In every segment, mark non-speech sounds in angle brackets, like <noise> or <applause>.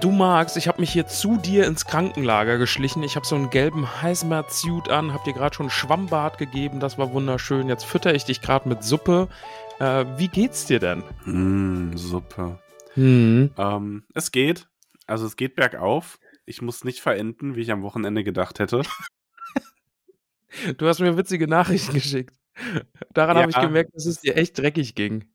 Du magst, ich habe mich hier zu dir ins Krankenlager geschlichen. Ich habe so einen gelben Heißmerz-Suit an, hab dir gerade schon ein Schwammbad gegeben, das war wunderschön. Jetzt fütter ich dich gerade mit Suppe. Äh, wie geht's dir denn? Mm, Suppe. Hm. Ähm, es geht. Also es geht bergauf. Ich muss nicht verenden, wie ich am Wochenende gedacht hätte. <laughs> Du hast mir witzige Nachrichten geschickt. Daran habe ich Ja. gemerkt, dass es dir echt dreckig ging.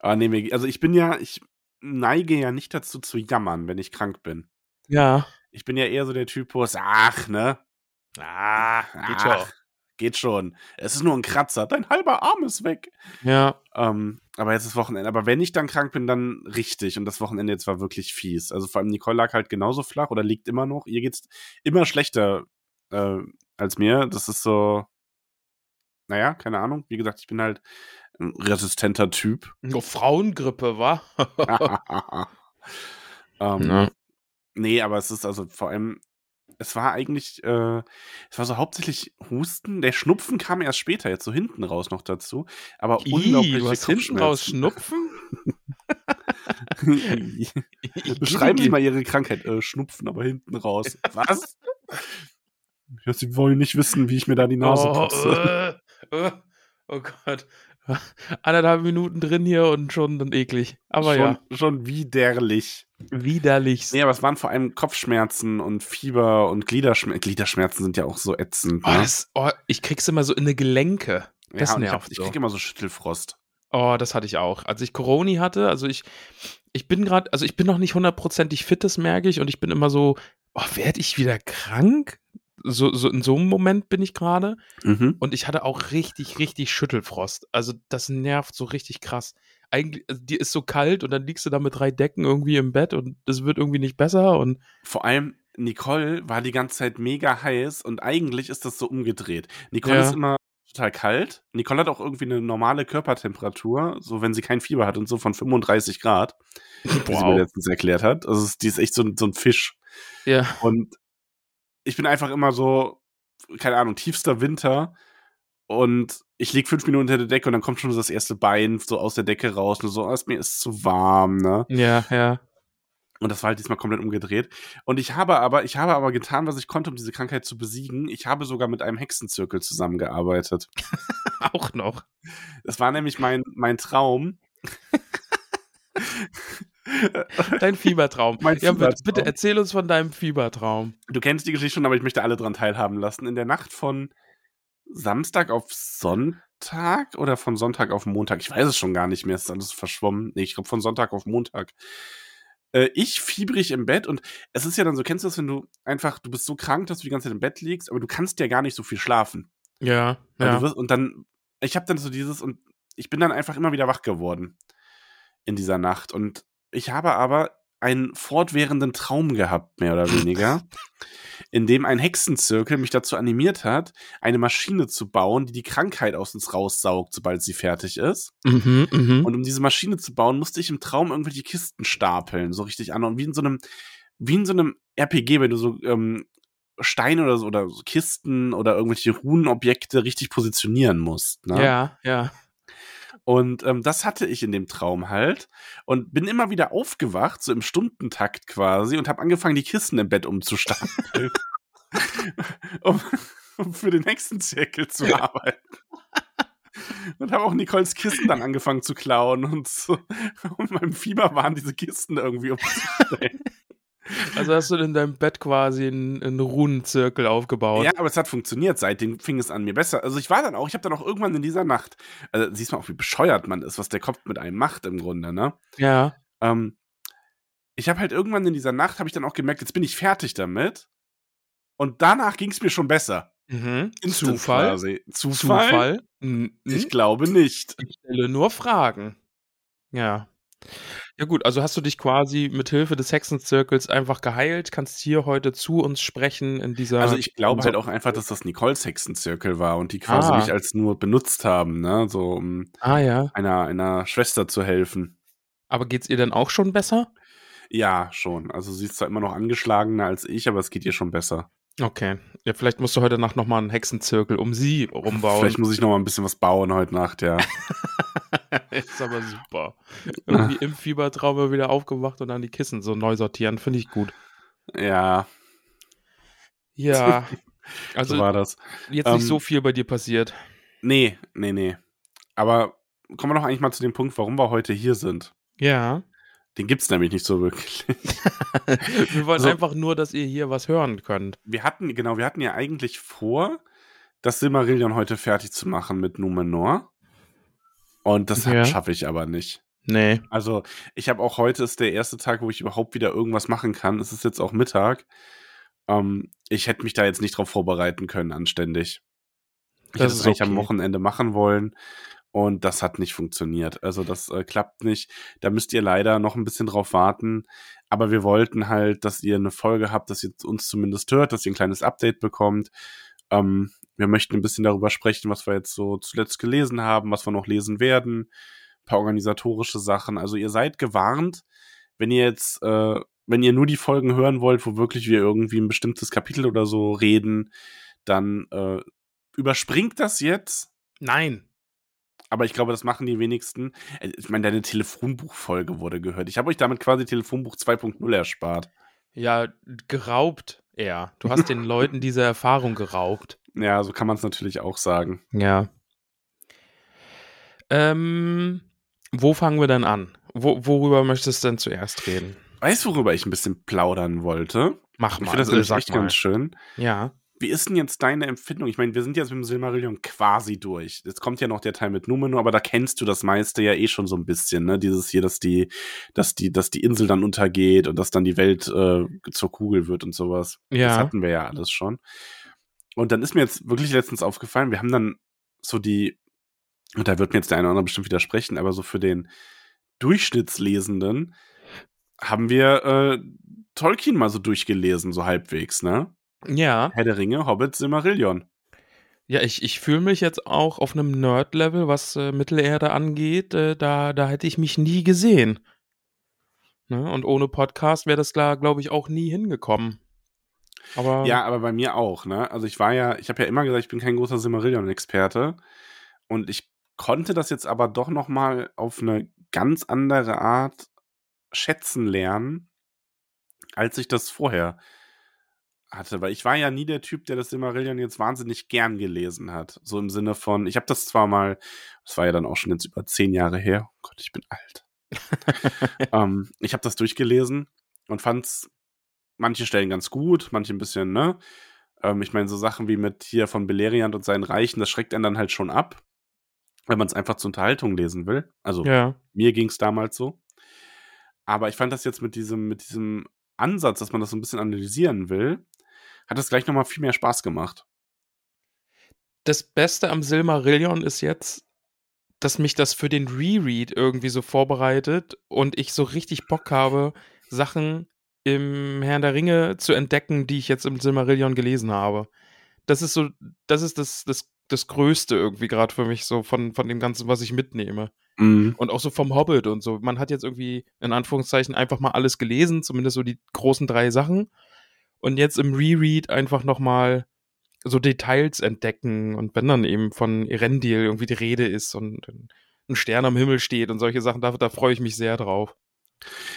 Aber nee, also ich bin ja, ich neige ja nicht dazu zu jammern, wenn ich krank bin. Ja. Ich bin ja eher so der Typus, ach, ne? Ah, Ach, Geht schon. Es ist nur ein Kratzer. Dein halber Arm ist weg. Ja. Ähm, aber jetzt ist Wochenende. Aber wenn ich dann krank bin, dann richtig. Und das Wochenende jetzt war wirklich fies. Also vor allem Nicole lag halt genauso flach oder liegt immer noch. Ihr geht's immer schlechter äh, als mir. Das ist so, naja, keine Ahnung. Wie gesagt, ich bin halt ein resistenter Typ. Oh, Frauengrippe, wa? <laughs> ähm, Ja. Nee, aber es ist also vor allem, es war eigentlich, äh, es war so hauptsächlich Husten. Der Schnupfen kam erst später, jetzt so hinten raus noch dazu. Aber Ih, unglaubliche du hast hinten raus. Schnupfen? <laughs> Beschreiben Sie mal Ihre Krankheit. Äh, Schnupfen, aber hinten raus. Was? <laughs> Sie wollen nicht wissen, wie ich mir da die Nase oh, putze. äh, äh, oh Gott. <laughs> Anderthalb Minuten drin hier und schon dann eklig. Aber schon, ja, schon widerlich. widerlichst. Nee, aber es waren vor allem Kopfschmerzen und Fieber und Gliederschmerzen. Gliederschmerzen sind ja auch so ätzend. oh, Ne? das, oh, ich krieg's immer so in eine Gelenke. Das ja, ich, nervt ich so. krieg immer so Schüttelfrost. Oh, das hatte ich auch. Als ich Coroni hatte, also ich, ich bin gerade, also ich bin noch nicht hundertprozentig fit, das merke ich, und ich bin immer so, oh, werde ich wieder krank? So, so in so einem Moment bin ich gerade. Mhm. Und ich hatte auch richtig, richtig Schüttelfrost. Also das nervt so richtig krass. Eigentlich, also dir ist so kalt und dann liegst du da mit drei Decken irgendwie im Bett und es wird irgendwie nicht besser und Vor allem Nicole war die ganze Zeit mega heiß und eigentlich ist das so umgedreht. Nicole Ja. ist immer total kalt. Nicole hat auch irgendwie eine normale Körpertemperatur, so wenn sie kein Fieber hat und so von 35 Grad, <laughs> wie sie mir wow. letztens erklärt hat. Also die ist echt so, so ein Fisch. Ja. Und ich bin einfach immer so, keine Ahnung, tiefster Winter und ich lieg fünf Minuten unter der Decke und dann kommt schon das erste Bein so aus der Decke raus und so, oh, mir ist zu warm, ne? Ja, ja. Und das war halt diesmal komplett umgedreht. Und ich habe aber, ich habe aber getan, was ich konnte, um diese Krankheit zu besiegen. Ich habe sogar mit einem Hexenzirkel zusammengearbeitet. <laughs> Auch noch. Das war nämlich mein, mein Traum. <laughs> <laughs> Dein Fiebertraum. Mein ja, bitte, Fiebertraum. bitte erzähl uns von deinem Fiebertraum. Du kennst die Geschichte schon, aber ich möchte alle dran teilhaben lassen. In der Nacht von Samstag auf Sonntag oder von Sonntag auf Montag, ich weiß es schon gar nicht mehr, es ist alles verschwommen. Nee, ich glaube von Sonntag auf Montag. Äh, ich fiebrig im Bett und es ist ja dann so, kennst du das, wenn du einfach, du bist so krank, dass du die ganze Zeit im Bett liegst, aber du kannst ja gar nicht so viel schlafen. Ja, ja. Du wirst, und dann, ich habe dann so dieses, und ich bin dann einfach immer wieder wach geworden in dieser Nacht. Und ich habe aber einen fortwährenden Traum gehabt, mehr oder weniger, in dem ein Hexenzirkel mich dazu animiert hat, eine Maschine zu bauen, die die Krankheit aus uns raussaugt, sobald sie fertig ist. Mhm, mhm. Und um diese Maschine zu bauen, musste ich im Traum irgendwelche Kisten stapeln, so richtig an. Und wie in so einem, wie in so einem RPG, wenn du so ähm, Steine oder so oder so Kisten oder irgendwelche Runenobjekte richtig positionieren musst. Ne? Ja, ja. Und ähm, das hatte ich in dem Traum halt und bin immer wieder aufgewacht, so im Stundentakt quasi, und habe angefangen, die Kisten im Bett umzustapeln, <laughs> <laughs> um, um für den nächsten Zirkel zu arbeiten. Und habe auch Nicoles Kisten dann angefangen zu klauen und so. <laughs> Und meinem Fieber waren diese Kisten irgendwie umzustellen. Also hast du in deinem Bett quasi einen, einen Runenzirkel aufgebaut. Ja, aber es hat funktioniert. Seitdem fing es an mir besser. Also ich war dann auch, ich habe dann auch irgendwann in dieser Nacht, also siehst mal auch, wie bescheuert man ist, was der Kopf mit einem macht im Grunde, ne? Ja. Ähm, ich habe halt irgendwann in dieser Nacht, habe ich dann auch gemerkt, jetzt bin ich fertig damit. Und danach ging es mir schon besser. Mhm. Zufall? Quasi. Zufall? Zufall? Mhm. Ich glaube nicht. Ich stelle nur Fragen. Ja. Ja gut, also hast du dich quasi mit Hilfe des Hexenzirkels einfach geheilt, kannst hier heute zu uns sprechen in dieser Also ich glaube halt auch einfach, dass das Nicoles Hexenzirkel war und die quasi Ah. mich als nur benutzt haben, ne? So um Ah ja, einer, einer Schwester zu helfen. aber geht's ihr denn auch schon besser? Ja, schon. Also sie ist zwar immer noch angeschlagener als ich, aber es geht ihr schon besser. Okay. Ja, vielleicht musst du heute Nacht nochmal einen Hexenzirkel um sie rumbauen. Vielleicht muss ich noch mal ein bisschen was bauen heute Nacht, ja. <laughs> <laughs> ist aber super. Irgendwie im Fiebertraum wieder aufgewacht und dann die Kissen so neu sortieren, finde ich gut. ja, Ja. <laughs> so Also war das. jetzt Ähm, nicht so viel bei dir passiert. Nee, nee, nee. Aber kommen wir doch eigentlich mal zu dem Punkt, warum wir heute hier sind. Ja. Den gibt's nämlich nicht so wirklich. <laughs> Wir wollen Also- einfach nur, dass ihr hier was hören könnt. Wir hatten, genau, wir hatten ja eigentlich vor, das Silmarillion heute fertig zu machen mit Numenor. Und das Ja. schaffe ich aber nicht. Nee. Also, ich habe auch heute ist der erste Tag, wo ich überhaupt wieder irgendwas machen kann. Es ist jetzt auch Mittag. Ähm, ich hätte mich da jetzt nicht drauf vorbereiten können, anständig. Ich Das hätte es eigentlich am okay. Wochenende machen wollen. Und das hat nicht funktioniert. Also, das äh, klappt nicht. Da müsst ihr leider noch ein bisschen drauf warten. Aber wir wollten halt, dass ihr eine Folge habt, dass ihr uns zumindest hört, dass ihr ein kleines Update bekommt. Ähm, wir möchten ein bisschen darüber sprechen, was wir jetzt so zuletzt gelesen haben, was wir noch lesen werden, ein paar organisatorische Sachen. Also ihr seid gewarnt, wenn ihr jetzt, äh, wenn ihr nur die Folgen hören wollt, wo wirklich wir irgendwie ein bestimmtes Kapitel oder so reden, dann äh, überspringt das jetzt. Nein. Aber ich glaube, das machen die wenigsten. Äh, Ich meine, deine Telefonbuchfolge wurde gehört. Ich habe euch damit quasi Telefonbuch 2.0 erspart. Ja, geraubt eher. Du hast den <laughs> Leuten diese Erfahrung geraubt. Ja, so kann man es natürlich auch sagen. Ja. Ähm, wo fangen wir denn an? Wo, worüber möchtest du denn zuerst reden? Weißt du, worüber ich ein bisschen plaudern wollte? Mach Ich mal. finde das sag echt mal. ganz schön. Ja. Wie ist denn jetzt deine Empfindung? Ich meine, wir sind jetzt mit dem Silmarillion quasi durch. Jetzt kommt ja noch der Teil mit Numenor, aber da kennst du das meiste ja eh schon so ein bisschen, ne? Dieses hier, dass die, dass die, dass die Insel dann untergeht und dass dann die Welt äh, zur Kugel wird und sowas. Ja. Das hatten wir ja alles schon. Und dann ist mir jetzt wirklich letztens aufgefallen, wir haben dann so die, und da wird mir jetzt der eine oder andere bestimmt widersprechen, aber so für den Durchschnittslesenden haben wir äh, Tolkien mal so durchgelesen, so halbwegs, ne? Ja. Herr der Ringe, Hobbit, Silmarillion. Ja, ich, ich fühle mich jetzt auch auf einem Nerd-Level, was äh, Mittelerde angeht. Äh, da, da hätte ich mich nie gesehen. Ne? Und ohne Podcast wäre das da, glaube ich, auch nie hingekommen. Aber Ja, aber bei mir auch, ne? Also ich war ja, ich habe ja immer gesagt, ich bin kein großer Silmarillion-Experte. Und ich konnte das jetzt aber doch noch mal auf eine ganz andere Art schätzen lernen, als ich das vorher hatte. Weil ich war ja nie der Typ, der das Silmarillion jetzt wahnsinnig gern gelesen hat. So im Sinne von, ich habe das zwar mal, das war ja dann auch schon jetzt über zehn Jahre her. Oh Gott, ich bin alt. <laughs> ähm, ich habe das durchgelesen und fand's manche Stellen ganz gut, manche ein bisschen, ne? Ähm, ich meine, so Sachen wie mit hier von Beleriand und seinen Reichen, das schreckt einen dann halt schon ab, wenn man es einfach zur Unterhaltung lesen will. Also ja. mir ging es damals so. Aber ich fand das jetzt mit diesem, mit diesem Ansatz, dass man das so ein bisschen analysieren will, hat das gleich nochmal viel mehr Spaß gemacht. Das Beste am Silmarillion ist jetzt, dass mich das für den Reread irgendwie so vorbereitet und ich so richtig Bock habe, Sachen im Herrn der Ringe zu entdecken, die ich jetzt im Silmarillion gelesen habe. Das ist so, das ist das, das, das Größte irgendwie gerade für mich so von, von dem Ganzen, was ich mitnehme. Mhm. Und auch so vom Hobbit und so. Man hat jetzt irgendwie in Anführungszeichen einfach mal alles gelesen, zumindest so die großen drei Sachen. Und jetzt im Reread einfach nochmal so Details entdecken und wenn dann eben von Erendil irgendwie die Rede ist und ein Stern am Himmel steht und solche Sachen, da, da freue ich mich sehr drauf.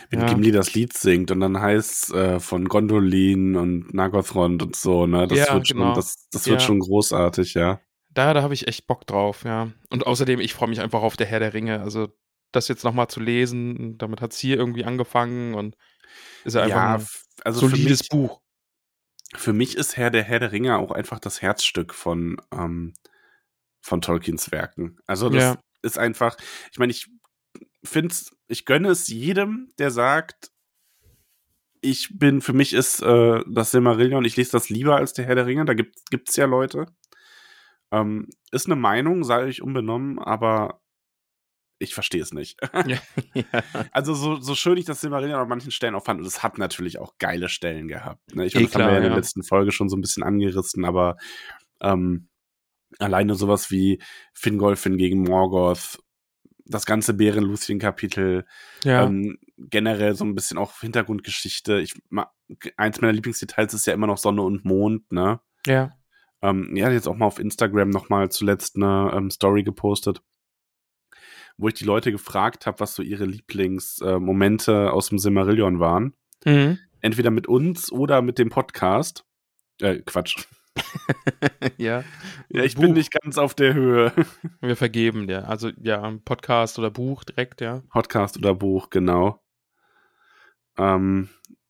Wenn Ja. Gimli das Lied singt und dann heißt äh, von Gondolin und Nagothrond und so, ne? Das Ja, wird schon, genau. das, das wird Ja. schon großartig, ja. Da, da habe ich echt Bock drauf, ja. Und außerdem, ich freue mich einfach auf der Herr der Ringe. Also, das jetzt nochmal zu lesen, damit hat es hier irgendwie angefangen und ist ja einfach. Ein, Also Solides mich, Buch. Für mich ist Herr der Herr der Ringe auch einfach das Herzstück von, ähm, von Tolkiens Werken. Also das Ja. ist einfach, ich meine, ich finde ich gönne es jedem, der sagt, ich bin, für mich ist äh, das Silmarillion, ich lese das lieber als der Herr der Ringe, da gibt es ja Leute. Ähm, ist eine Meinung, sei ich unbenommen, aber ich verstehe es nicht. <laughs> Ja. <laughs> Also so, so schön ich das Silmarillion an manchen Stellen auch fand, und es hat natürlich auch geile Stellen gehabt. Ne? Ich Eh haben wir klar, ja in der letzten Folge schon so ein bisschen angerissen, aber ähm, alleine sowas wie Fingolfin gegen Morgoth, das ganze Bären-Lucien-Kapitel, ja. ähm, generell so ein bisschen auch Hintergrundgeschichte. Ich, eins meiner Lieblingsdetails ist ja immer noch Sonne und Mond, ne? ja. Ähm, ja, jetzt auch mal auf Instagram nochmal zuletzt eine ähm, Story gepostet, wo ich die Leute gefragt habe, was so ihre Lieblingsmomente äh, aus dem Silmarillion waren. Mhm. Entweder mit uns oder mit dem Podcast. Äh, Quatsch. <laughs> ja. Ja, ich Buch. bin nicht ganz auf der Höhe. <laughs> Wir vergeben dir. Also ja, Podcast oder Buch direkt, ja. Podcast oder Buch, genau. Ähm,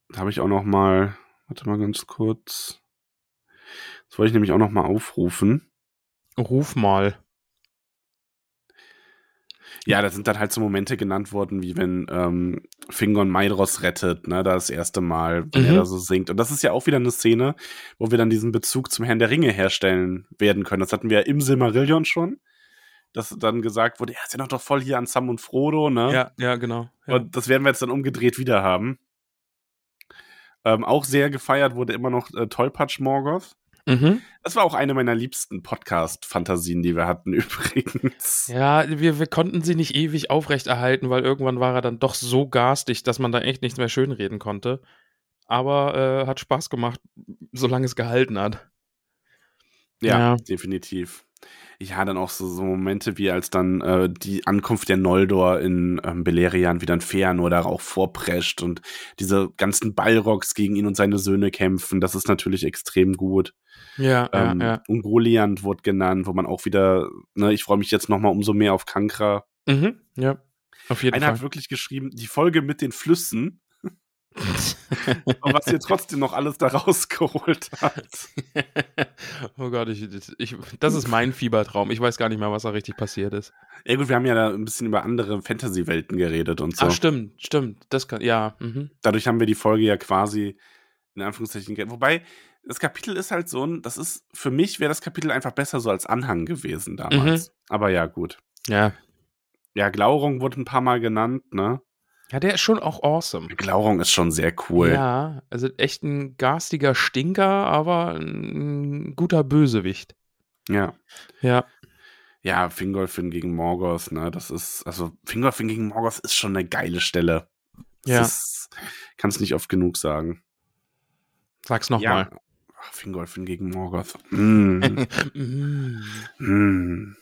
da habe ich auch noch mal, warte mal ganz kurz. Das wollte ich nämlich auch noch mal aufrufen. Ruf mal. Ja, da sind dann halt so Momente genannt worden, wie wenn ähm, Fingon Maidros rettet, ne, da das erste Mal, wenn er Mhm. da so singt. Und das ist ja auch wieder eine Szene, wo wir dann diesen Bezug zum Herrn der Ringe herstellen werden können. Das hatten wir ja im Silmarillion schon, dass dann gesagt wurde, ja, ist ja doch voll hier an Sam und Frodo, ne? Ja, ja, genau. Ja. Und das werden wir jetzt dann umgedreht wieder haben. Ähm, auch sehr gefeiert wurde immer noch äh, Tollpatsch Morgoth. Mhm. Das war auch eine meiner liebsten Podcast-Fantasien, die wir hatten <laughs> übrigens. Ja, wir, wir konnten sie nicht ewig aufrechterhalten, weil irgendwann war er dann doch so garstig, dass man da echt nichts mehr schönreden konnte. Aber äh, hat Spaß gemacht, solange es gehalten hat. Ja, Ja. definitiv. Ja, dann auch so, so Momente wie als dann äh, die Ankunft der Noldor in ähm, Beleriand, wie dann Feanor da auch vorprescht und diese ganzen Balrogs gegen ihn und seine Söhne kämpfen. Das ist natürlich extrem gut. Ja, ähm, ja, ja. Ungoliant wurde genannt, wo man auch wieder, ne, ich freue mich jetzt nochmal umso mehr auf Kankra. Mhm, ja. Auf jeden Einer hat Fall. wirklich geschrieben, die Folge mit den Flüssen, <laughs> und was ihr trotzdem noch alles da rausgeholt habt. <laughs> oh Gott, ich, ich, das ist mein Fiebertraum. Ich weiß gar nicht mehr, was da richtig passiert ist. Ja gut, wir haben ja da ein bisschen über andere Fantasy-Welten geredet und so. Ah, stimmt, stimmt. Das kann, ja. Mhm. Dadurch haben wir die Folge ja quasi in Anführungszeichen, wobei das Kapitel ist halt so ein, das ist, für mich wäre das Kapitel einfach besser so als Anhang gewesen damals. Aber ja, gut. Ja. Ja, Glaurung wurde ein paar Mal genannt, ne? Ja, der ist schon auch awesome. Glaurung ist schon sehr cool. Ja, also echt ein garstiger Stinker, aber ein guter Bösewicht. Ja. Ja. Ja, Fingolfin gegen Morgoth, ne? Das ist, also Fingolfin gegen Morgoth ist schon eine geile Stelle. Ja. Das kann es nicht oft genug sagen. Sag's nochmal. Ja. Ach, Fingolfin gegen Morgoth. Mm. <laughs> Mm. Hm.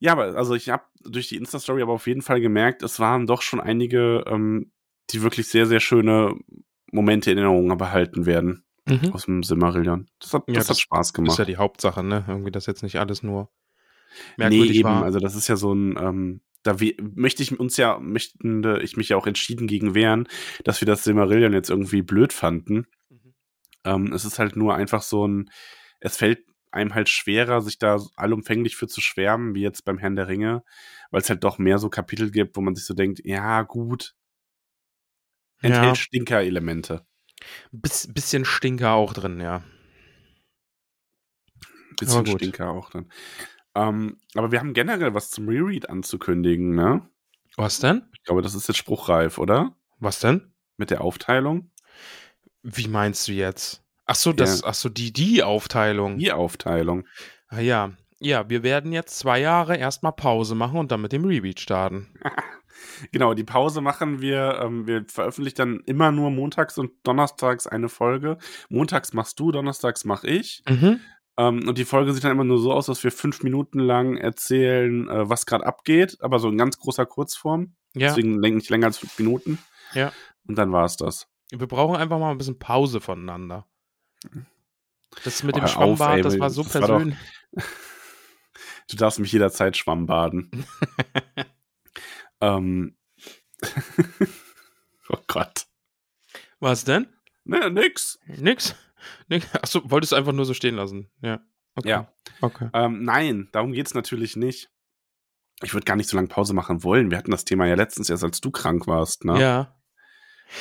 Ja, aber also ich habe durch die Insta-Story aber auf jeden Fall gemerkt, es waren doch schon einige, ähm, die wirklich sehr, sehr schöne Momente in Erinnerung behalten werden Mhm. aus dem Silmarillion. Das hat, Ja, das, das hat Spaß Ist gemacht. ja die Hauptsache, ne? Irgendwie, dass jetzt nicht alles nur nee, merkwürdig eben, war. also das ist ja so ein, ähm, da we möchte ich uns ja, möchten äh, ich mich ja auch entschieden gegen wehren, dass wir das Silmarillion jetzt irgendwie blöd fanden. Mhm. Ähm, es ist halt nur einfach so ein, es fällt einem halt schwerer, sich da allumfänglich für zu schwärmen, wie jetzt beim Herrn der Ringe, weil es halt doch mehr so Kapitel gibt, wo man sich so denkt, ja, gut, enthält Ja. Stinker-Elemente. Biss, bisschen Stinker auch drin, ja. Bisschen. Stinker auch dann. Ähm, aber wir haben generell was zum Reread anzukündigen, ne? Was denn? Ich glaube, das ist jetzt spruchreif, oder? Was denn? Mit der Aufteilung. Wie meinst du jetzt? Ach so, das, ach so, die, die Aufteilung. Die Aufteilung. Ah, ja. Ja, wir werden jetzt zwei Jahre erstmal Pause machen und dann mit dem Rebeat starten. <laughs> Genau, die Pause machen wir. Ähm, wir veröffentlichen dann immer nur montags und donnerstags eine Folge. Montags machst du, donnerstags mach ich. Mhm. Ähm, und die Folge sieht dann immer nur so aus, dass wir fünf Minuten lang erzählen, äh, was gerade abgeht, aber so in ganz großer Kurzform. Ja, Deswegen nicht länger als fünf Minuten. Ja. Und dann war es das. wir brauchen einfach mal ein bisschen Pause voneinander. Das mit dem Hör auf, Schwammbad, ey, das war so das war doch- persönlich. Du darfst mich jederzeit schwammbaden. <laughs> ähm. <laughs> oh Gott. Was denn? Ne, nix. Nix? Nix? Achso, wolltest du einfach nur so stehen lassen. Ja. Okay. Ja. Okay. Ähm, nein, darum geht's natürlich nicht. Ich würde gar nicht so lange Pause machen wollen. Wir hatten das Thema ja letztens erst, als du krank warst. Ne? Ja.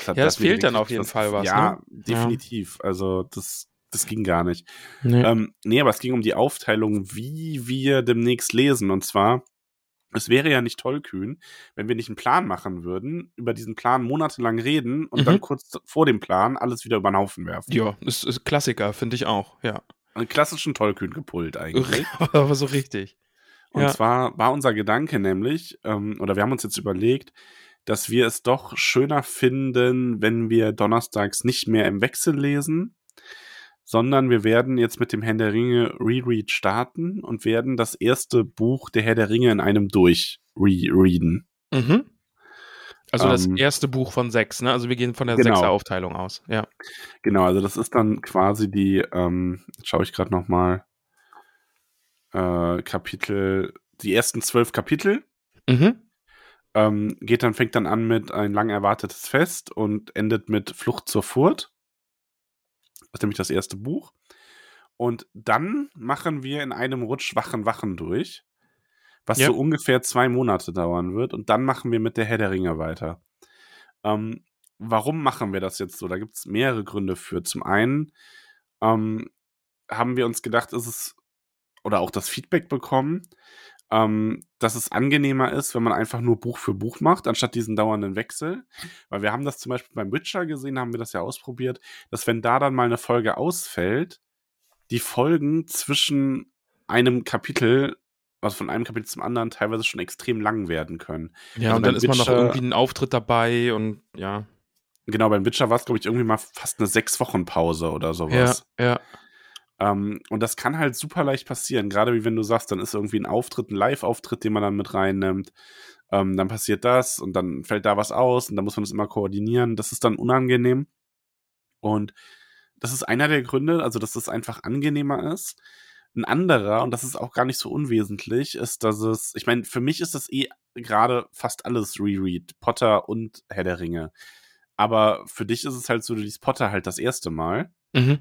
Ja, das fehlt dann auf jeden was- Fall was, Ja, ne? definitiv. Also das, das ging gar nicht. Nee. Ähm, nee, aber es ging um die Aufteilung, wie wir demnächst lesen. Und zwar, es wäre ja nicht tollkühn, wenn wir nicht einen Plan machen würden, über diesen Plan monatelang reden und Mhm. dann kurz vor dem Plan alles wieder über den Haufen werfen. ja, ist, ist Klassiker, finde ich auch. Ja. Einen klassischen tollkühn gepult eigentlich. <laughs> Aber so richtig. Und Ja. zwar war unser Gedanke nämlich, ähm, oder wir haben uns jetzt überlegt, dass wir es doch schöner finden, wenn wir donnerstags nicht mehr im Wechsel lesen, sondern wir werden jetzt mit dem Herr der Ringe Reread starten und werden das erste Buch der Herr der Ringe in einem durch rereaden. Mhm. Also das Ähm, erste Buch von sechs, ne? Also wir gehen von der genau. Sechser-Aufteilung aus. Ja. Genau, also das ist dann quasi die, ähm, jetzt schaue ich gerade noch mal, äh, Kapitel, die ersten zwölf Kapitel. Mhm. Ähm, geht dann, fängt dann an mit ein lang erwartetes Fest und endet mit Flucht zur Furt. Das ist nämlich das erste Buch. Und dann machen wir in einem Rutsch Wachen, Wachen durch, was Ja. so ungefähr zwei Monate dauern wird. Und dann machen wir mit der Herr der Ringe weiter. Ähm, warum machen wir das jetzt so? Da gibt es mehrere Gründe für. Zum einen ähm, haben wir uns gedacht, ist es oder auch das Feedback bekommen, ähm, dass es angenehmer ist, wenn man einfach nur Buch für Buch macht, anstatt diesen dauernden Wechsel. Weil wir haben das zum Beispiel beim Witcher gesehen, haben wir das ja ausprobiert, dass wenn da dann mal eine Folge ausfällt, die Folgen zwischen einem Kapitel, also von einem Kapitel zum anderen, teilweise schon extrem lang werden können. Ja, Also und dann ist man noch Witcher- irgendwie ein Auftritt dabei und ja. Genau, beim Witcher war es, glaube ich, irgendwie mal fast eine sechs Wochen Pause oder Ja, sowas. ja. Ähm, und das kann halt super leicht passieren, gerade wie wenn du sagst, dann ist irgendwie ein Auftritt, ein Live-Auftritt, den man dann mit reinnimmt. Ähm, dann passiert das und dann fällt da was aus und dann muss man das immer koordinieren. Das ist dann unangenehm. Und das ist einer der Gründe, also dass es einfach angenehmer ist. Ein anderer, und das ist auch gar nicht so unwesentlich, ist, dass es, ich meine, für mich ist das eh gerade fast alles Reread, Potter und Herr der Ringe. Aber für dich ist es halt so, du liest Potter halt das erste Mal. Mhm.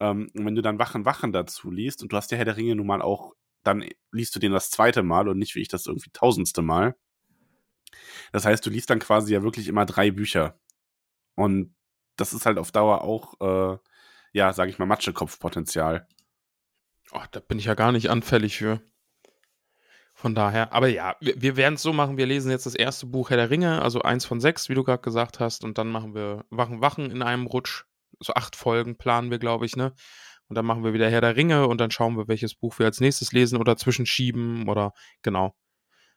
Ähm, und wenn du dann Wachen, Wachen dazu liest und du hast ja Herr der Ringe nun mal auch, dann liest du den das zweite Mal und nicht wie ich das irgendwie tausendste Mal. Das heißt, du liest dann quasi ja wirklich immer drei Bücher. Und das ist halt auf Dauer auch, äh, ja, sag ich mal, Matschekopfpotenzial. Oh, da bin ich ja gar nicht anfällig für. Von daher, aber ja, wir, wir werden es so machen, wir lesen jetzt das erste Buch Herr der Ringe, also eins von sechs, wie du gerade gesagt hast, und dann machen wir Wachen, Wachen in einem Rutsch. So acht Folgen planen wir, glaube ich, ne? Und dann machen wir wieder Herr der Ringe und dann schauen wir, welches Buch wir als nächstes lesen oder zwischenschieben oder genau.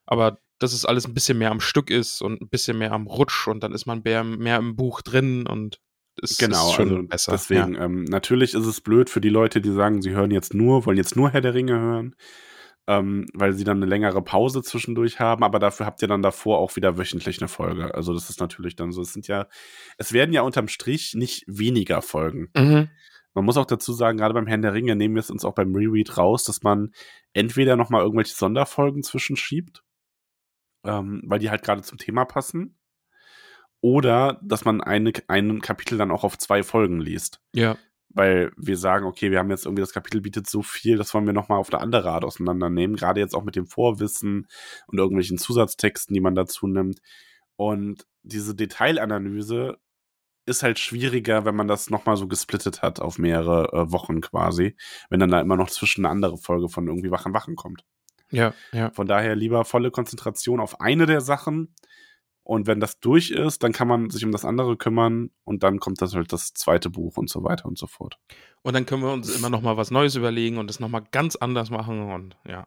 Aber dass es alles ein bisschen mehr am Stück ist und ein bisschen mehr am Rutsch und dann ist man mehr, mehr im Buch drin und es Genau, ist schon also besser. deswegen, ähm, natürlich ist es blöd für die Leute, die sagen, sie hören jetzt nur, wollen jetzt nur Herr der Ringe hören, ähm, weil sie dann eine längere Pause zwischendurch haben, aber dafür habt ihr dann davor auch wieder wöchentlich eine Folge. Also das ist natürlich dann so. Es sind ja, es werden ja unterm Strich nicht weniger Folgen. Mhm. Man muss auch dazu sagen, gerade beim Herrn der Ringe nehmen wir es uns auch beim Reread raus, dass man entweder nochmal irgendwelche Sonderfolgen zwischenschiebt, ähm, weil die halt gerade zum Thema passen, oder dass man eine, ein Kapitel dann auch auf zwei Folgen liest. Ja. Weil wir sagen, okay, wir haben jetzt irgendwie, das Kapitel bietet so viel, das wollen wir nochmal auf eine andere Art auseinandernehmen, gerade jetzt auch mit dem Vorwissen und irgendwelchen Zusatztexten, die man dazu nimmt. Und diese Detailanalyse ist halt schwieriger, wenn man das nochmal so gesplittet hat auf mehrere äh, Wochen quasi, wenn dann da immer noch zwischen eine andere Folge von irgendwie Wachen Wachen kommt. Ja, ja. Von daher lieber volle Konzentration auf eine der Sachen. Und wenn das durch ist, dann kann man sich um das andere kümmern und dann kommt das halt das zweite Buch und so weiter und so fort. Und dann können wir uns immer noch mal was Neues überlegen und das noch mal ganz anders machen und ja,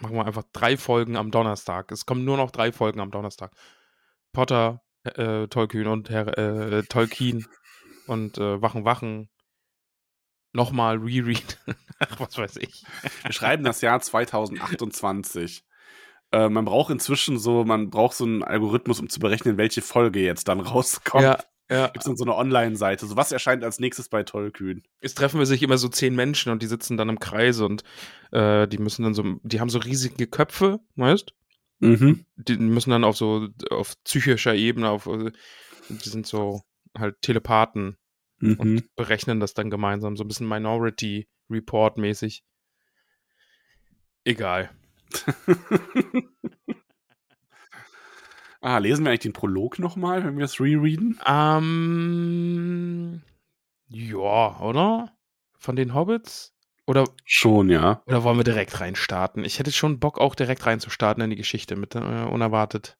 machen wir einfach drei Folgen am Donnerstag. Es kommen nur noch drei Folgen am Donnerstag. Potter, äh, Tolkien und Herr äh, Tolkien und äh, Wachen Wachen. Nochmal Reread. <laughs> Ach, was weiß ich. Wir schreiben das Jahr <laughs> 2028. Äh, man braucht inzwischen so, man braucht so einen Algorithmus, um zu berechnen, welche Folge jetzt dann <laughs> rauskommt. Ja, ja. Gibt es dann so eine Online-Seite. So, was erscheint als nächstes bei Tollkühn? Es treffen wir sich immer so zehn Menschen und die sitzen dann im Kreis und äh, die müssen dann so, die haben so riesige Köpfe, weißt? Mhm. Die müssen dann auf so, auf psychischer Ebene, auf, äh, die sind so, halt Telepathen Mhm. und berechnen das dann gemeinsam, so ein bisschen Minority Report mäßig. Egal. <laughs> ah, lesen wir eigentlich den Prolog nochmal, wenn wir es rereaden? Ähm, ja, oder? Von den Hobbits? Oder, Schon, ja. oder wollen wir direkt reinstarten? Ich hätte schon Bock, auch direkt reinzustarten in die Geschichte mit äh, unerwartet.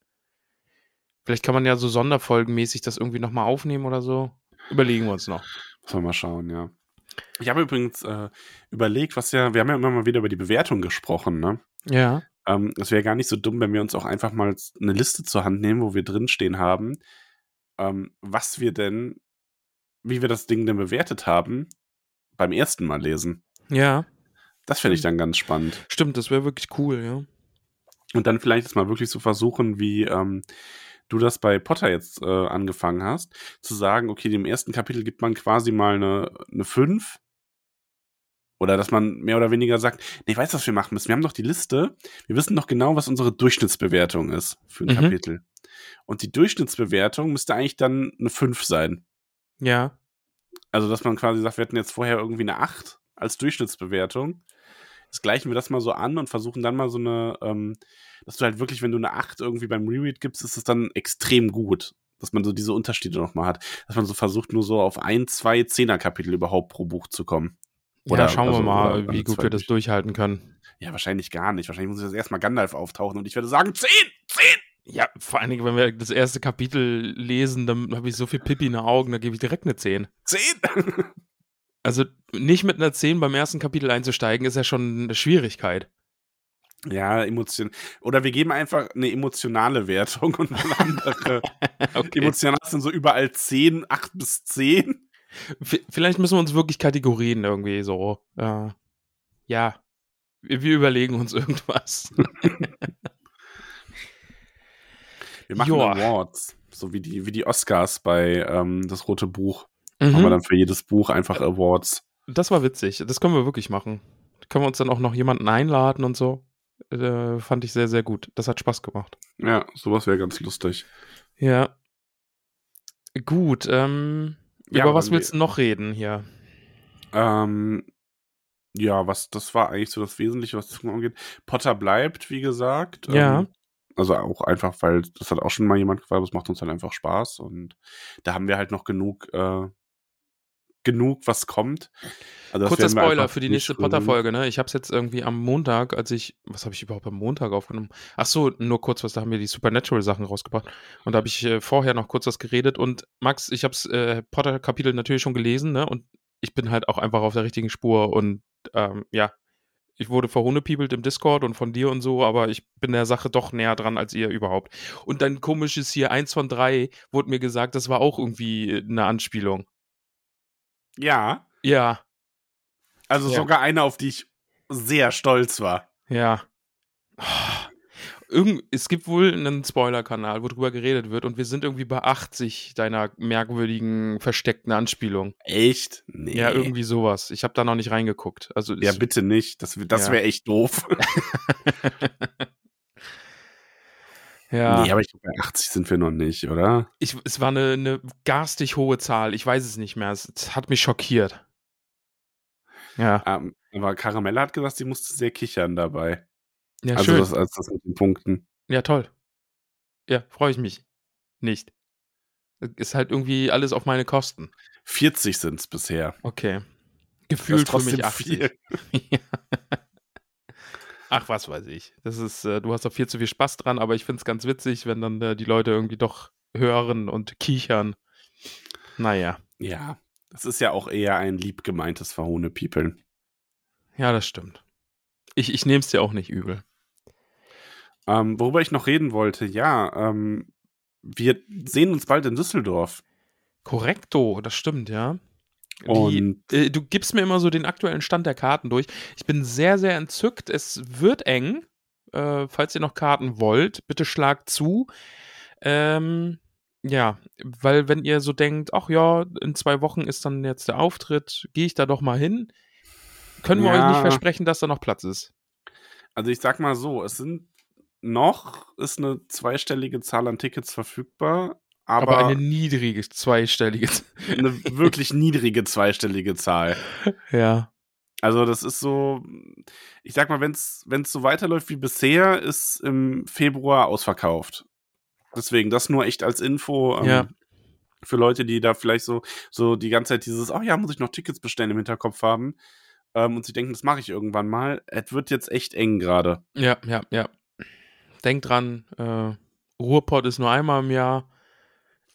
Vielleicht kann man ja so sonderfolgenmäßig das irgendwie nochmal aufnehmen oder so. Überlegen wir uns noch. Müssen wir mal schauen, ja. Ich habe übrigens äh, überlegt, was ja, wir haben ja immer mal wieder über die Bewertung gesprochen, ne? Ja. Ähm, es wäre gar nicht so dumm, wenn wir uns auch einfach mal eine Liste zur Hand nehmen, wo wir drinstehen haben, ähm, was wir denn, wie wir das Ding denn bewertet haben, beim ersten Mal lesen. Ja. Das fände ich dann ganz spannend. Stimmt, das wäre wirklich cool, ja. Und dann vielleicht das mal wirklich so versuchen, wie ähm, du das bei Potter jetzt äh, angefangen hast, zu sagen, okay, dem ersten Kapitel gibt man quasi mal eine, eine 5. Oder dass man mehr oder weniger sagt, nee, weißt du, was wir machen müssen? Wir haben doch die Liste, wir wissen doch genau, was unsere Durchschnittsbewertung ist für ein Mhm. Kapitel. Und die Durchschnittsbewertung müsste eigentlich dann eine 5 sein. Ja. Also, dass man quasi sagt, wir hatten jetzt vorher irgendwie eine 8 als Durchschnittsbewertung. Jetzt gleichen wir das mal so an und versuchen dann mal so eine, ähm, dass du halt wirklich, wenn du eine 8 irgendwie beim Reread gibst, ist es dann extrem gut. Dass man so diese Unterschiede nochmal hat. Dass man so versucht, nur so auf ein, zwei Zehner-Kapitel überhaupt pro Buch zu kommen. Oder- ja, schauen also, wir mal, oder wie alle gut wir das durch. durchhalten können. Ja, wahrscheinlich gar nicht. Wahrscheinlich muss jetzt erstmal Gandalf auftauchen und ich werde sagen, 10! 10! Ja, vor allen Dingen, wenn wir das erste Kapitel lesen, dann habe ich so viel Pipi in den Augen, da gebe ich direkt eine 10. 10! <laughs> Also nicht mit einer 10 beim ersten Kapitel einzusteigen, ist ja schon eine Schwierigkeit. ja, Emotion. Oder wir geben einfach eine emotionale Wertung und eine <laughs> andere. Okay. Emotional sind so überall 10, 8 bis 10. Vielleicht müssen wir uns wirklich Kategorien irgendwie so. Äh, ja, wir, wir überlegen uns irgendwas. <laughs> Wir machen Joa. Awards. So wie die, wie die Oscars bei ähm, das Rote Buch. Haben wir Mhm. dann für jedes Buch einfach Awards. Das war witzig. Das können wir wirklich machen. Können wir uns dann auch noch jemanden einladen und so. Äh, fand ich sehr, sehr gut. Das hat Spaß gemacht. Ja, sowas wäre ganz lustig. Ja. Gut, ähm, Ja, über was willst du noch reden hier? Ähm, ja, was, das war eigentlich so das Wesentliche, was das angeht. Potter bleibt, wie gesagt. Ja. Ähm, also auch einfach, weil das hat auch schon mal jemand gefragt, das macht uns halt einfach Spaß. Und da haben wir halt noch genug, äh, genug, was kommt. Also Kurzer Spoiler für die nächste. Potter-Folge, ne? Ich habe es jetzt irgendwie am Montag, als ich, was habe ich überhaupt am Montag aufgenommen? Ach so, nur kurz was, da haben wir die Supernatural-Sachen rausgebracht. Und da habe ich äh, vorher noch kurz was geredet. Und Max, ich habe äh, Potter-Kapitel natürlich schon gelesen, ne? Und ich bin halt auch einfach auf der richtigen Spur. Und ähm, ja, ich wurde verhohnepiebelt im Discord und von dir und so, aber ich bin der Sache doch näher dran als ihr überhaupt. Und dann komisches hier, eins von drei, wurde mir gesagt, das war auch irgendwie eine Anspielung. Ja, Ja, also Ja. sogar eine, auf die ich sehr stolz war. Ja. Irgend, es gibt wohl einen Spoiler-Kanal, wo drüber geredet wird und wir sind irgendwie bei 80 deiner merkwürdigen, versteckten Anspielung. Echt? Nee. Ja, irgendwie sowas. Ich habe da noch nicht reingeguckt. Also Ja, bitte nicht. Das, das Ja. wäre echt doof. <laughs> <laughs> ja. Nee, aber ich glaube, bei 80 sind wir noch nicht, oder? ich, es war eine, eine garstig hohe Zahl. Ich weiß es nicht mehr. Es, es hat mich schockiert. Ja, Ähm, aber Caramella hat gesagt, sie musste sehr kichern dabei. ja also schön. das als das mit den Punkten. ja, toll. Ja, freue ich mich. Nicht. Ist halt irgendwie alles auf meine Kosten. 40 sind es bisher. Okay. Gefühlt für mich 80. viel. <laughs> Ja. Ach, was weiß ich. Das ist, äh, du hast doch viel zu viel Spaß dran, aber ich finde es ganz witzig, wenn dann äh, die Leute irgendwie doch hören und kichern. Naja, Ja, das ist ja auch eher ein lieb gemeintes Verhohnepiepeln. ja, das stimmt. Ich, ich nehme es dir auch nicht übel. Ähm, worüber ich noch reden wollte, ja, ähm, wir sehen uns bald in Düsseldorf. Korrekto, das stimmt, ja. Die, äh, du gibst mir immer so den aktuellen Stand der Karten durch. Ich bin sehr, sehr entzückt. Es wird eng. Äh, falls ihr noch Karten wollt, bitte schlagt zu. Ähm, ja, weil wenn ihr so denkt, ach ja, in zwei Wochen ist dann jetzt der Auftritt, gehe ich da doch mal hin, können wir Ja. euch nicht versprechen, dass da noch Platz ist. also ich sag mal so, es sind noch, ist eine zweistellige Zahl an Tickets verfügbar, aber, Aber eine niedrige zweistellige. eine wirklich niedrige zweistellige Zahl. <laughs> ja. Also das ist so, ich sag mal, wenn es so weiterläuft wie bisher, ist im Februar ausverkauft. Deswegen, das nur echt als Info ähm, Ja. für Leute, die da vielleicht so, so die ganze Zeit dieses, oh ja, muss ich noch Tickets bestellen im Hinterkopf haben. Ähm, und sie denken, das mache ich irgendwann mal. Es wird jetzt echt eng gerade. Ja, ja, ja. Denkt dran, äh, Ruhrpott ist nur einmal im Jahr.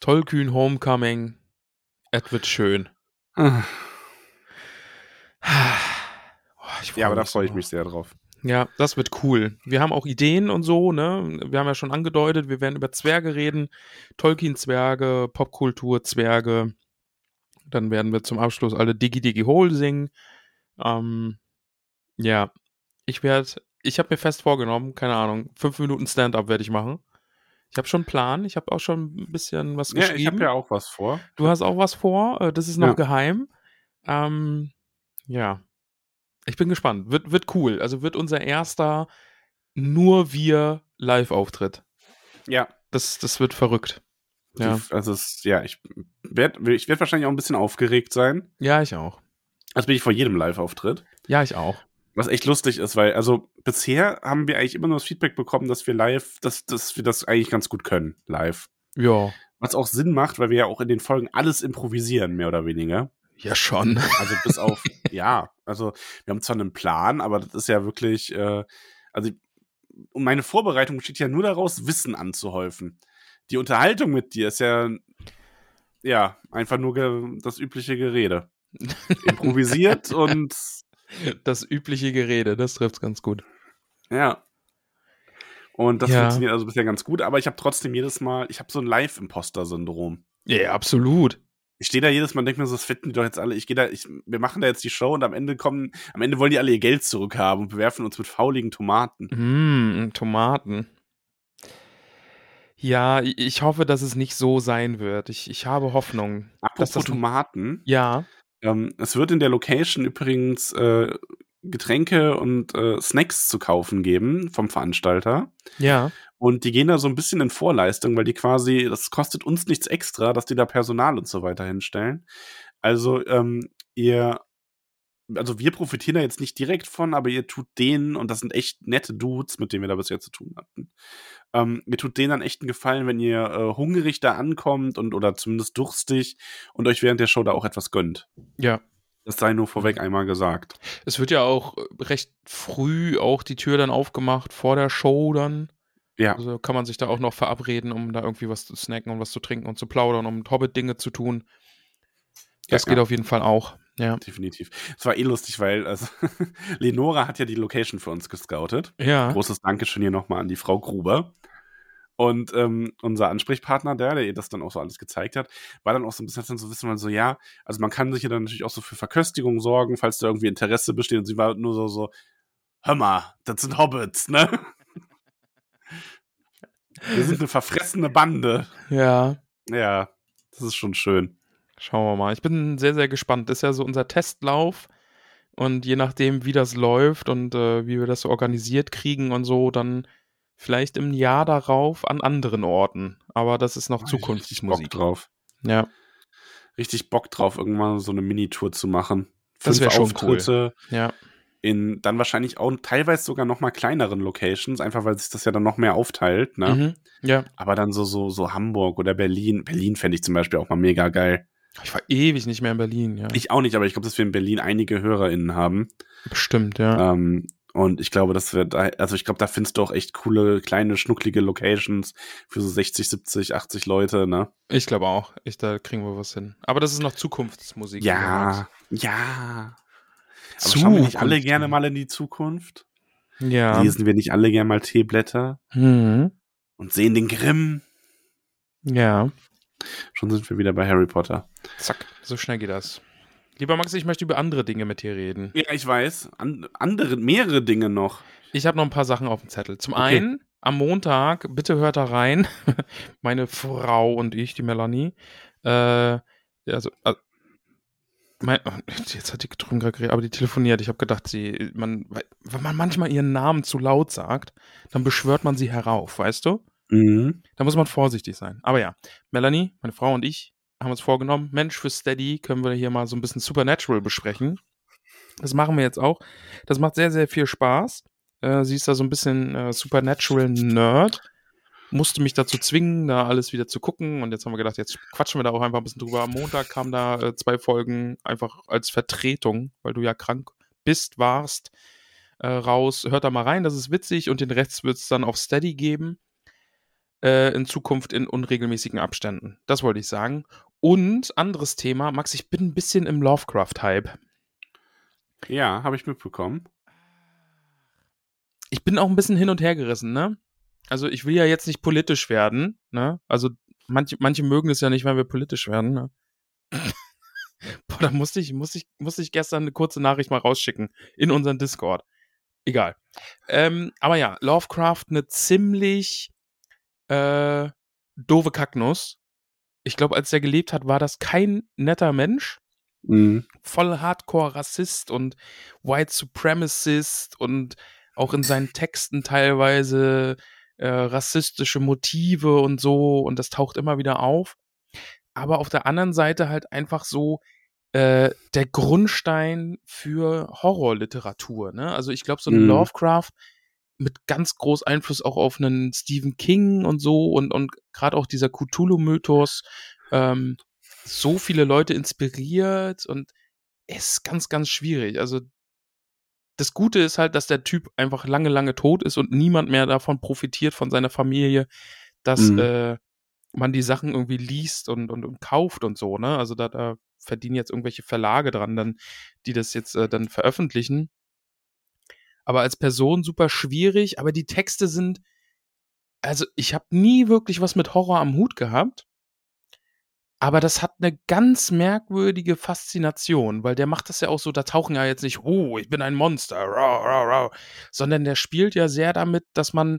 Tollkühn Homecoming. Es wird schön. Ja, aber da freue ich mich sehr drauf. Ja, das wird cool. Wir haben auch Ideen und so, ne? Wir haben ja schon angedeutet, wir werden über Zwerge reden. Tolkien-Zwerge, Popkultur-Zwerge. Dann werden wir zum Abschluss alle Diggy Diggy Hole singen. Ähm, ja, ich werde, ich habe mir fest vorgenommen, keine Ahnung, fünf Minuten Stand-up werde ich machen. Ich habe schon einen Plan, ich habe auch schon ein bisschen was Ja, geschrieben. ich habe ja auch was vor. Du hast auch was vor, äh, das ist noch Ja. geheim. Ähm, ja. Ich bin gespannt. Wird, wird cool. Also wird unser erster nur wir Live-Auftritt. Ja. Das, das wird verrückt. Ja. Also es, ja, ich werde ich werd wahrscheinlich auch ein bisschen aufgeregt sein. Ja, ich auch. Das bin ich vor jedem Live-Auftritt. Ja, ich auch. Was echt lustig ist, weil, also bisher haben wir eigentlich immer nur das Feedback bekommen, dass wir live, dass, dass wir das eigentlich ganz gut können, live. Ja. Was auch Sinn macht, weil wir ja auch in den Folgen alles improvisieren, mehr oder weniger. Ja, schon. Also bis auf, <laughs> ja, also wir haben zwar einen Plan, aber das ist ja wirklich, äh, also und meine Vorbereitung besteht ja nur daraus, Wissen anzuhäufen. Die Unterhaltung mit dir ist ja, ja, einfach nur das übliche Gerede. <laughs> Improvisiert und Das übliche Gerede, das trifft's ganz gut. Ja. Und das Ja. funktioniert also bisher ganz gut, aber ich habe trotzdem jedes Mal, ich habe so ein Live-Imposter-Syndrom. Ja, absolut. Ich stehe da jedes Mal und denke mir so, das finden die doch jetzt alle. Ich gehe da, ich, wir machen da jetzt die Show und am Ende kommen, am Ende wollen die alle ihr Geld zurückhaben und bewerfen uns mit fauligen Tomaten. Mm, Tomaten. Ja, ich hoffe, dass es nicht so sein wird. Ich, ich habe Hoffnung. Apropos das- Tomaten, Ja. Ähm, es wird in der Location übrigens äh, Getränke und äh, Snacks zu kaufen geben vom Veranstalter. Ja. Und die gehen da so ein bisschen in Vorleistung, weil die quasi, das kostet uns nichts extra, dass die da Personal und so weiter hinstellen. Also, ähm, ihr, also wir profitieren da jetzt nicht direkt von, aber ihr tut denen, und das sind echt nette Dudes, mit denen wir da bisher zu tun hatten, ähm, ihr tut denen dann echt einen Gefallen, wenn ihr äh, hungrig da ankommt und oder zumindest durstig und euch während der Show da auch etwas gönnt. Ja. Das sei nur vorweg einmal gesagt. Es wird ja auch äh, recht früh auch die Tür dann aufgemacht vor der Show dann. Ja, Also kann man sich da auch noch verabreden, um da irgendwie was zu snacken und was zu trinken und zu plaudern, um Hobbit-Dinge zu tun. Das Ja, geht ja. auf jeden Fall auch. Ja. definitiv. Es war eh lustig, weil also, <laughs> Lenora hat ja die Location für uns gescoutet. Ja. Großes Dankeschön hier nochmal an die Frau Gruber. Und ähm, unser Ansprechpartner, der, der ihr das dann auch so alles gezeigt hat, war dann auch so ein bisschen dann so wissen, weil so, ja, also man kann sich ja dann natürlich auch so für Verköstigung sorgen, falls da irgendwie Interesse besteht. Und sie war nur so, so, hör mal, das sind Hobbits, ne? Wir sind eine verfressene Bande. Ja. Ja, das ist schon schön. Schauen wir mal. Ich bin sehr, sehr gespannt. Das ist ja so unser Testlauf. Und je nachdem, wie das läuft und äh, wie wir das so organisiert kriegen und so, dann vielleicht im Jahr darauf an anderen Orten. Aber das ist noch Bock Zukunftsmusik. drauf. Ja, Richtig Bock drauf, irgendwann so eine Minitour zu machen. Das Fünf wär schon cool. Ja. in dann wahrscheinlich auch teilweise sogar noch mal kleineren Locations, einfach weil sich das ja dann noch mehr aufteilt, ne? Mhm. Ja. Aber dann so, so, so Hamburg oder Berlin. Berlin fände ich zum Beispiel auch mal mega geil. Ich war ewig nicht mehr in Berlin, ja. Ich auch nicht, aber ich glaube, dass wir in Berlin einige HörerInnen haben. Bestimmt, ja. Ähm, und ich glaube, das wird, also ich glaube, da findest du auch echt coole, kleine, schnucklige Locations für so 60, 70, 80 Leute, ne? Ich glaube auch. Ich, da kriegen wir was hin. Aber das ist noch Zukunftsmusik. Ja, ja. Aber schauen wir nicht alle gerne mal in die Zukunft? Ja. Lesen wir nicht alle gerne mal Teeblätter Mhm. und sehen den Grimm? Ja. Schon sind wir wieder bei Harry Potter. Zack. So schnell geht das. Lieber Max, ich möchte über andere Dinge mit dir reden. Ja, ich weiß. An, andere, mehrere Dinge noch. Ich habe noch ein paar Sachen auf dem Zettel. Zum Okay. einen, am Montag, bitte hört da rein, <laughs> meine Frau und ich, die Melanie, äh, also, äh, mein, oh, jetzt hat die drüben gerade geredet, aber die telefoniert. Ich habe gedacht, sie, man, weil- wenn man manchmal ihren Namen zu laut sagt, dann beschwört man sie herauf, weißt du? Mhm. Da muss man vorsichtig sein. Aber ja, Melanie, meine Frau und ich haben uns vorgenommen, Mensch, für Steady können wir hier mal so ein bisschen Supernatural besprechen. Das machen wir jetzt auch. Das macht sehr, sehr viel Spaß. Äh, sie ist da so ein bisschen äh, Supernatural-Nerd. Musste mich dazu zwingen, da alles wieder zu gucken. Und jetzt haben wir gedacht, jetzt quatschen wir da auch einfach ein bisschen drüber. Am Montag kamen da äh, zwei Folgen einfach als Vertretung, weil du ja krank bist, warst, äh, raus. Hört da mal rein, das ist witzig. Und den Rest wird es dann auf Steady geben. Äh, in Zukunft in unregelmäßigen Abständen. Das wollte ich sagen. Und anderes Thema, Max, ich bin ein bisschen im Lovecraft-Hype. Ja, habe ich mitbekommen. Ich bin auch ein bisschen hin und her gerissen, ne? Also ich will ja jetzt nicht politisch werden, ne? Also manche, manche mögen es ja nicht, wenn wir politisch werden, ne? <laughs> Boah, da musste ich, musste ich, musste ich gestern eine kurze Nachricht mal rausschicken in unseren Discord. Egal. Ähm, aber ja, Lovecraft eine ziemlich äh, doofe Kacknuss. Ich glaube, als er gelebt hat, war das kein netter Mensch. Mhm. Voll Hardcore-Rassist und White Supremacist und auch in seinen Texten teilweise äh, rassistische Motive und so und das taucht immer wieder auf. Aber auf der anderen Seite halt einfach so äh, der Grundstein für Horrorliteratur. Ne? Also ich glaube, so ein Mhm. Lovecraft mit ganz groß Einfluss auch auf einen Stephen King und so und, und gerade auch dieser Cthulhu-Mythos ähm, so viele Leute inspiriert und es ist ganz, ganz schwierig. Also das Gute ist halt, dass der Typ einfach lange, lange tot ist und niemand mehr davon profitiert von seiner Familie, dass Mhm. äh, man die Sachen irgendwie liest und, und, und kauft und so, ne? Also da, da verdienen jetzt irgendwelche Verlage dran, dann, die das jetzt äh, dann veröffentlichen. Aber als Person super schwierig, aber die Texte sind, also ich habe nie wirklich was mit Horror am Hut gehabt. Aber das hat eine ganz merkwürdige Faszination, weil der macht das ja auch so, da tauchen ja jetzt nicht, oh, ich bin ein Monster, rau, rau, rau, sondern der spielt ja sehr damit, dass man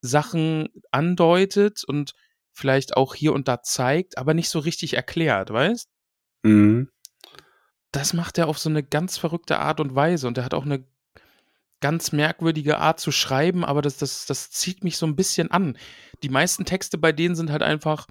Sachen andeutet und vielleicht auch hier und da zeigt, aber nicht so richtig erklärt, weißt? Mhm. Das macht er auf so eine ganz verrückte Art und Weise und er hat auch eine ganz merkwürdige Art zu schreiben, aber das, das, das zieht mich so ein bisschen an. Die meisten Texte bei denen sind halt einfach,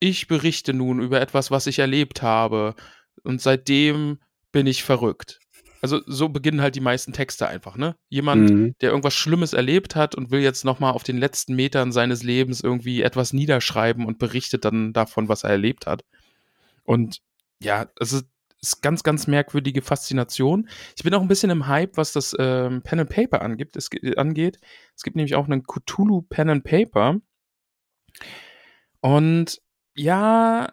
ich berichte nun über etwas, was ich erlebt habe und seitdem bin ich verrückt. Also so beginnen halt die meisten Texte einfach, ne? Jemand, Mhm. der irgendwas Schlimmes erlebt hat und will jetzt nochmal auf den letzten Metern seines Lebens irgendwie etwas niederschreiben und berichtet dann davon, was er erlebt hat. Und ja, es ist, ist ganz, ganz merkwürdige Faszination. Ich bin auch ein bisschen im Hype, was das ähm, Pen and Paper angibt, es, ge- angeht. Es gibt nämlich auch einen Cthulhu Pen and Paper. Und ja,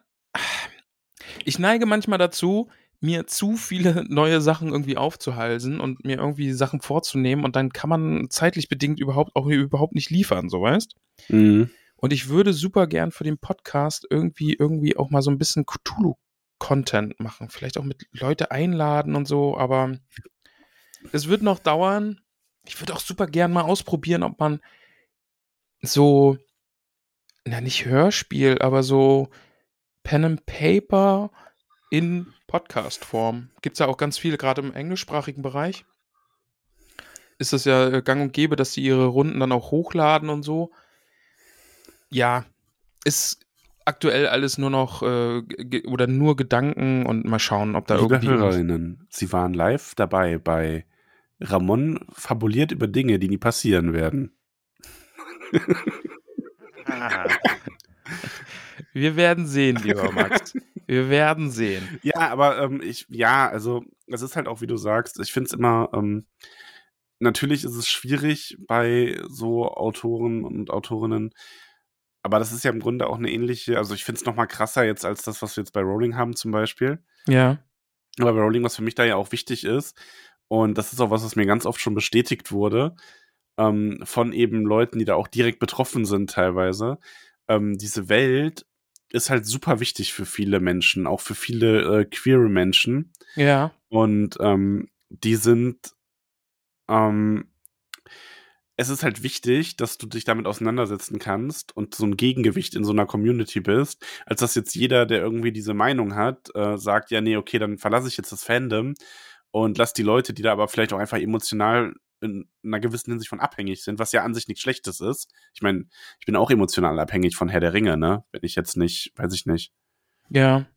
ich neige manchmal dazu, mir zu viele <laughs> neue Sachen irgendwie aufzuhalsen und mir irgendwie Sachen vorzunehmen und dann kann man zeitlich bedingt überhaupt auch überhaupt nicht liefern, so weißt? Mhm. Und ich würde super gern für den Podcast irgendwie irgendwie auch mal so ein bisschen Cthulhu-Content machen, vielleicht auch mit Leute einladen und so, aber es wird noch dauern. Ich würde auch super gern mal ausprobieren, ob man so, na nicht Hörspiel, aber so Pen and Paper in Podcast-Form. Gibt es ja auch ganz viele, gerade im englischsprachigen Bereich. Ist es ja äh, gang und gäbe, dass sie ihre Runden dann auch hochladen und so. Ja, ist aktuell alles nur noch äh, oder nur Gedanken und mal schauen, ob da Liebe irgendwie. Hörerinnen, Sie waren live dabei bei Ramon fabuliert über Dinge, die nie passieren werden. Ah. <laughs> Wir werden sehen, lieber Max. Wir werden sehen. Ja, aber ähm, ich, ja, also es ist halt auch, wie du sagst, ich finde es immer, ähm, natürlich ist es schwierig bei so Autoren und Autorinnen, aber das ist ja im Grunde auch eine ähnliche, also ich finde es nochmal krasser jetzt als das, was wir jetzt bei Rowling haben zum Beispiel. Ja. Aber bei Rowling, was für mich da ja auch wichtig ist, und das ist auch was, was mir ganz oft schon bestätigt wurde, ähm, von eben Leuten, die da auch direkt betroffen sind teilweise, ähm, diese Welt ist halt super wichtig für viele Menschen, auch für viele äh, queere Menschen. Ja. Und ähm, die sind, ähm, es ist halt wichtig, dass du dich damit auseinandersetzen kannst und so ein Gegengewicht in so einer Community bist, als dass jetzt jeder, der irgendwie diese Meinung hat, äh, sagt, ja, nee, okay, dann verlasse ich jetzt das Fandom und lass die Leute, die da aber vielleicht auch einfach emotional in einer gewissen Hinsicht von abhängig sind, was ja an sich nichts Schlechtes ist. Ich meine, ich bin auch emotional abhängig von Herr der Ringe, ne? Wenn ich jetzt nicht, weiß ich nicht. Ja.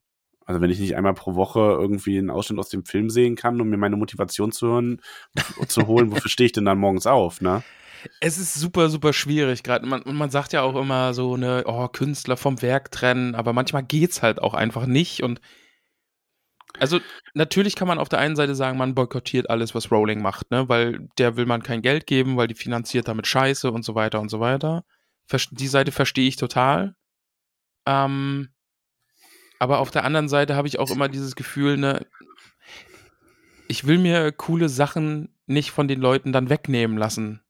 Also wenn ich nicht einmal pro Woche irgendwie einen Ausschnitt aus dem Film sehen kann, um mir meine Motivation zu hören, zu holen, wofür <laughs> stehe ich denn dann morgens auf, ne? Es ist super, super schwierig gerade. Man, man sagt ja auch immer so eine, oh, Künstler vom Werk trennen, aber manchmal geht's halt auch einfach nicht. Und also natürlich kann man auf der einen Seite sagen, man boykottiert alles, was Rowling macht, ne? Weil der will man kein Geld geben, weil die finanziert damit Scheiße und so weiter und so weiter. Die Seite verstehe ich total. Ähm, aber auf der anderen Seite habe ich auch immer dieses Gefühl, ne, ich will mir coole Sachen nicht von den Leuten dann wegnehmen lassen.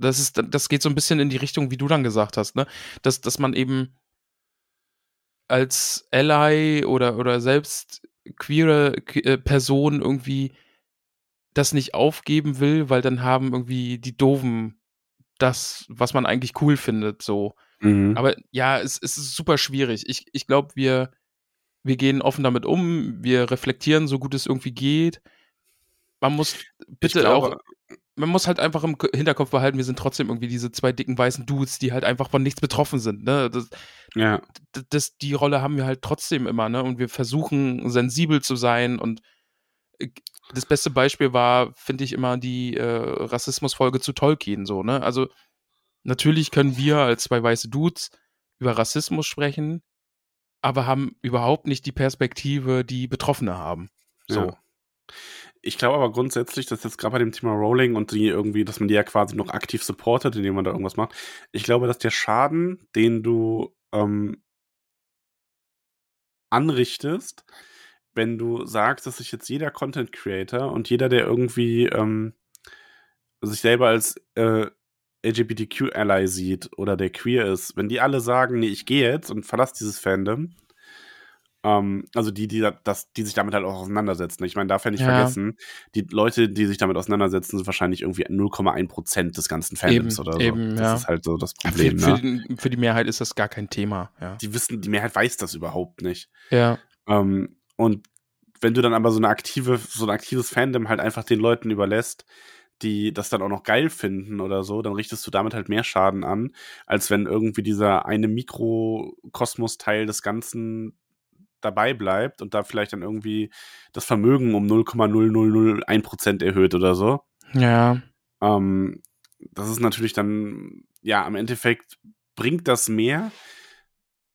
Das ist, das geht so ein bisschen in die Richtung, wie du dann gesagt hast, ne? Dass, dass man eben als Ally oder, oder selbst queere äh, Person irgendwie das nicht aufgeben will, weil dann haben irgendwie die Doofen das, was man eigentlich cool findet, so. Mhm. Aber ja, es, es, ist super schwierig. Ich, ich glaube, wir, wir gehen offen damit um, wir reflektieren, so gut es irgendwie geht. Man muss bitte glaube, auch man muss halt einfach im Hinterkopf behalten, wir sind trotzdem irgendwie diese zwei dicken weißen Dudes, die halt einfach von nichts betroffen sind. Ne? Das, ja. Das, die Rolle haben wir halt trotzdem immer, ne? Und wir versuchen sensibel zu sein. Und äh, das beste Beispiel war, finde ich, immer die äh, Rassismusfolge zu Tolkien so, ne? Also natürlich können wir als zwei weiße Dudes über Rassismus sprechen, aber haben überhaupt nicht die Perspektive, die Betroffene haben. So. Ja. Ich glaube aber grundsätzlich, dass jetzt gerade bei dem Thema Rolling und die irgendwie, dass man die ja quasi noch aktiv supportet, indem man da irgendwas macht. Ich glaube, dass der Schaden, den du ähm, anrichtest, wenn du sagst, dass sich jetzt jeder Content Creator und jeder, der irgendwie ähm, sich selber als äh, LGBTQ-Ally sieht oder der queer ist, wenn die alle sagen, nee, ich gehe jetzt und verlasse dieses Fandom, ähm, also die, die, das, die sich damit halt auch auseinandersetzen. Ich meine, darf ja nicht ja. vergessen, die Leute, die sich damit auseinandersetzen, sind wahrscheinlich irgendwie 0,1 Prozent des ganzen Fandoms oder so. Eben, das ja. ist halt so das Problem. Für, für, ne? die, für, die, Mehrheit ist das gar kein Thema. Ja. Die wissen, die Mehrheit weiß das überhaupt nicht. Ja. Ähm, und wenn du dann aber so eine aktive, so ein aktives Fandom halt einfach den Leuten überlässt, die das dann auch noch geil finden oder so, dann richtest du damit halt mehr Schaden an, als wenn irgendwie dieser eine Mikrokosmos-Teil des Ganzen dabei bleibt und da vielleicht dann irgendwie das Vermögen um 0,0001% erhöht oder so. Ja. Ähm, das ist natürlich dann, ja, im Endeffekt bringt das mehr,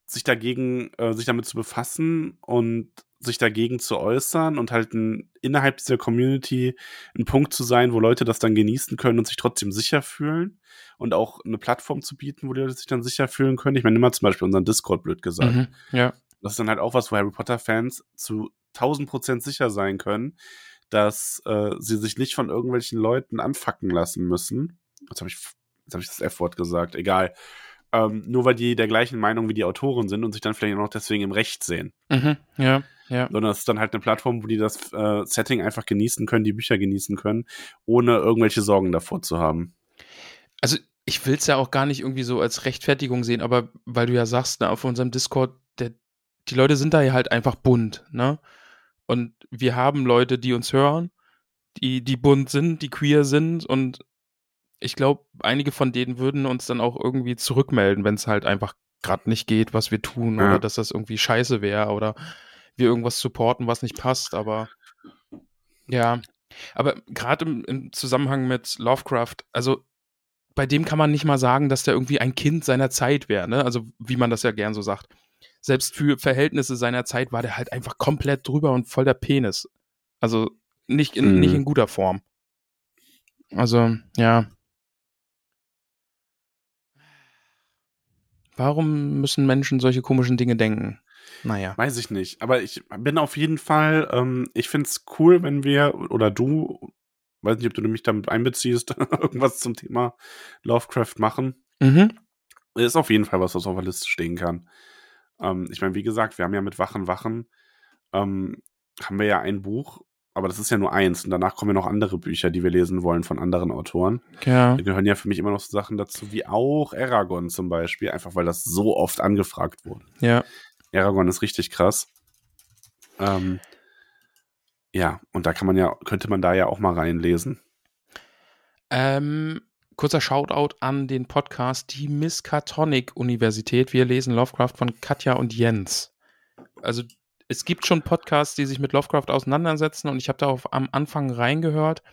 sich dagegen, äh, sich damit zu befassen und sich dagegen zu äußern und halt ein, innerhalb dieser Community ein Punkt zu sein, wo Leute das dann genießen können und sich trotzdem sicher fühlen und auch eine Plattform zu bieten, wo die Leute sich dann sicher fühlen können. Ich meine, nimm mal zum Beispiel unseren Discord blöd gesagt. Mhm, ja. Das ist dann halt auch was, wo Harry Potter-Fans zu 1000 Prozent sicher sein können, dass äh, sie sich nicht von irgendwelchen Leuten anfacken lassen müssen. Jetzt habe ich, hab ich das F-Wort gesagt, egal. Ähm, nur weil die der gleichen Meinung wie die Autoren sind und sich dann vielleicht auch noch deswegen im Recht sehen. Mhm, ja, ja. Sondern es ist dann halt eine Plattform, wo die das äh, Setting einfach genießen können, die Bücher genießen können, ohne irgendwelche Sorgen davor zu haben. Also ich will es ja auch gar nicht irgendwie so als Rechtfertigung sehen, aber weil du ja sagst, ne, auf unserem Discord, der die Leute sind da ja halt einfach bunt, ne? Und wir haben Leute, die uns hören, die, die bunt sind, die queer sind und ich glaube, einige von denen würden uns dann auch irgendwie zurückmelden, wenn es halt einfach gerade nicht geht, was wir tun ja. oder dass das irgendwie scheiße wäre oder wir irgendwas supporten, was nicht passt, aber ja. Aber gerade im, im Zusammenhang mit Lovecraft, also bei dem kann man nicht mal sagen, dass der irgendwie ein Kind seiner Zeit wäre, ne? Also wie man das ja gern so sagt selbst für Verhältnisse seiner Zeit war der halt einfach komplett drüber und voll der Penis. Also nicht in, mhm. nicht in guter Form. Also, ja. Warum müssen Menschen solche komischen Dinge denken? Naja. Weiß ich nicht. Aber ich bin auf jeden Fall, ähm, ich finde es cool, wenn wir, oder du, weiß nicht, ob du mich damit einbeziehst, <laughs> irgendwas zum Thema Lovecraft machen. Mhm. Ist auf jeden Fall was, was auf der Liste stehen kann. Ähm, ich meine, wie gesagt, wir haben ja mit Wachen, Wachen, ähm, haben wir ja ein Buch, aber das ist ja nur eins. Und danach kommen ja noch andere Bücher, die wir lesen wollen von anderen Autoren. Ja. Da gehören ja für mich immer noch so Sachen dazu, wie auch Aragon zum Beispiel, einfach weil das so oft angefragt wurde. Ja. Aragon ist richtig krass. Ähm, ja, und da kann man ja, könnte man da ja auch mal reinlesen. Ähm, kurzer Shoutout an den Podcast Die Miskatonic Universität. Wir lesen Lovecraft von Katja und Jens. Also es gibt schon Podcasts, die sich mit Lovecraft auseinandersetzen und ich habe da auf, am Anfang reingehört.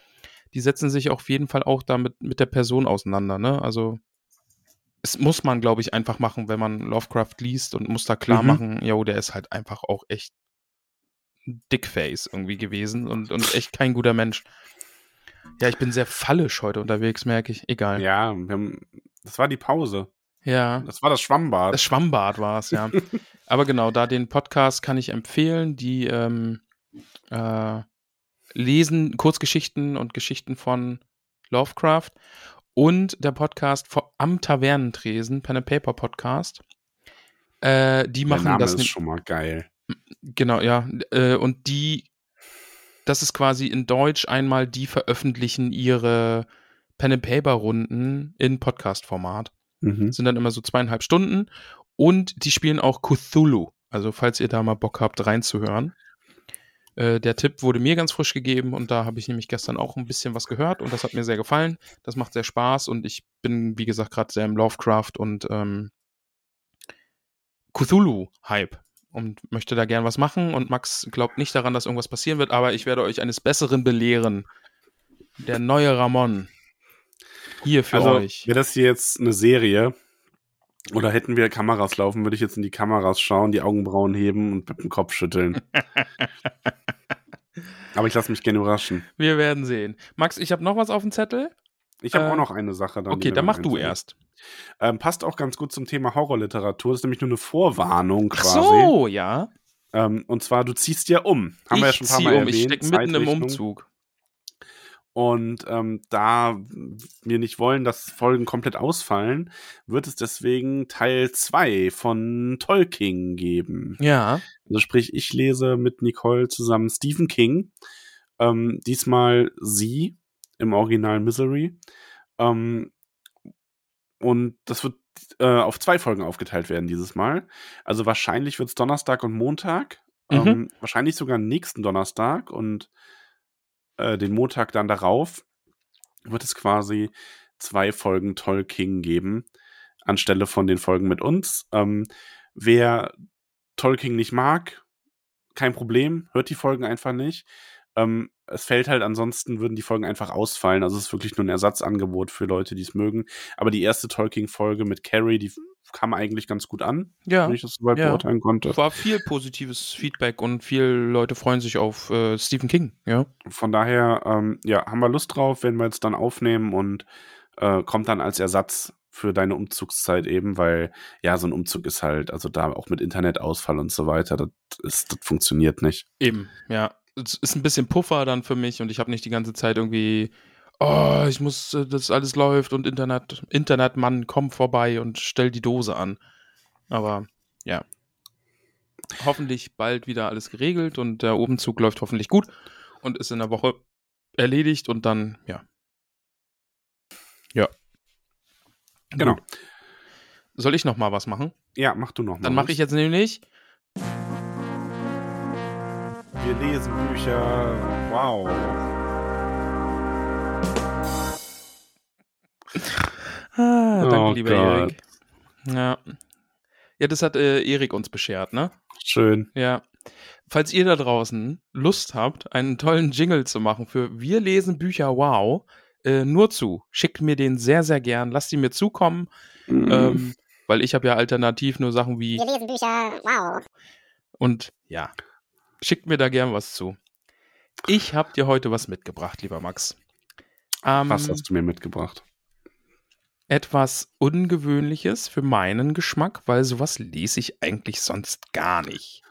Die setzen sich auf jeden Fall auch damit mit der Person auseinander. Ne? Also es muss man, glaube ich, einfach machen, wenn man Lovecraft liest und muss da klar Mhm. machen, jo, der ist halt einfach auch echt Dickface irgendwie gewesen und, und echt kein guter Mensch. Ja, ich bin sehr fallisch heute unterwegs, merke ich. Egal. Ja, wir haben, das war die Pause. Ja. Das war das Schwammbad. Das Schwammbad war es, ja. <laughs> Aber genau, da den Podcast kann ich empfehlen. Die ähm, äh, lesen Kurzgeschichten und Geschichten von Lovecraft. Und der Podcast vor- am Tavernentresen, Pen and Paper Podcast. Äh, die Der machen Name das ist schon mal geil. Genau, ja. Äh, und die, das ist quasi in Deutsch einmal, die veröffentlichen ihre Pen and Paper Runden in Podcast-Format Mhm. sind dann immer so zweieinhalb Stunden und die spielen auch Cthulhu. Also falls ihr da mal Bock habt, reinzuhören. Äh, der Tipp wurde mir ganz frisch gegeben und da habe ich nämlich gestern auch ein bisschen was gehört und das hat mir sehr gefallen. Das macht sehr Spaß und ich bin, wie gesagt, gerade sehr im Lovecraft und ähm, Cthulhu-Hype und möchte da gern was machen und Max glaubt nicht daran, dass irgendwas passieren wird, aber ich werde euch eines Besseren belehren. Der neue Ramon. Hier für also, euch. wäre das hier jetzt eine Serie oder hätten wir Kameras laufen, würde ich jetzt in die Kameras schauen, die Augenbrauen heben und mit dem Kopf schütteln. <laughs> Aber ich lasse mich gerne überraschen. Wir werden sehen. Max, ich habe noch was auf dem Zettel. Ich habe Äh, auch noch eine Sache. Dann, Okay, dann mach du erst. Ähm, passt auch ganz gut zum Thema Horrorliteratur. Das ist nämlich nur eine Vorwarnung Ach quasi. so, ja. Ähm, und zwar, du ziehst ja um. Haben ich wir ja schon ein paar Mal um. Ich erwähnt. stecke mitten im. Umzug. Und ähm, da wir nicht wollen, dass Folgen komplett ausfallen, wird es deswegen Teil 2 von Tolkien geben. Ja. Also sprich, ich lese mit Nicole zusammen Stephen King. Ähm, diesmal sie im Original Misery. Ähm, und das wird äh, auf zwei Folgen aufgeteilt werden dieses Mal. Also wahrscheinlich wird es Donnerstag und Montag. Mhm. Ähm, wahrscheinlich sogar nächsten Donnerstag und äh, den Montag dann darauf wird es quasi zwei Folgen Tolkien geben, anstelle von den Folgen mit uns. Ähm, wer Tolkien nicht mag, kein Problem, hört die Folgen einfach nicht. Ähm, es fällt halt, ansonsten würden die Folgen einfach ausfallen. Also es ist wirklich nur ein Ersatzangebot für Leute, die es mögen. Aber die erste Tolkien-Folge mit Carrie, die kam eigentlich ganz gut an, Ja. wenn ich das soweit Ja. beurteilen konnte. War viel positives Feedback und viele Leute freuen sich auf äh, Stephen King. Ja. Von daher, ähm, ja, haben wir Lust drauf, werden wir jetzt dann aufnehmen und äh, kommt dann als Ersatz für deine Umzugszeit eben, weil ja, so ein Umzug ist halt, also da auch mit Internetausfall und so weiter, das, ist, das funktioniert nicht. Eben, ja. Es ist ein bisschen Puffer dann für mich und ich habe nicht die ganze Zeit irgendwie, oh, ich muss, äh, das alles läuft und Internet, Internetmann, komm vorbei und stell die Dose an. Aber ja. Hoffentlich bald wieder alles geregelt und der Umzug läuft hoffentlich gut und ist in der Woche erledigt und dann, ja. Ja. Genau. Gut. Soll ich noch mal was machen? Ja, mach du noch mal. Dann mache ich jetzt nämlich Wir lesen Bücher. Wow. Ah, danke, Oh lieber Gott. Erik. Ja. Ja, das hat äh, Erik uns beschert, ne? Schön. Ja. Falls ihr da draußen Lust habt, einen tollen Jingle zu machen für Wir lesen Bücher, wow, äh, nur zu. Schickt mir den sehr, sehr gern. Lasst ihn mir zukommen, Mhm. ähm, weil ich habe ja alternativ nur Sachen wie Wir lesen Bücher, wow. und ja, schickt mir da gern was zu. Ich habe dir heute was mitgebracht, lieber Max. Ähm, Was hast du mir mitgebracht? etwas Ungewöhnliches für meinen Geschmack, weil sowas lese ich eigentlich sonst gar nicht.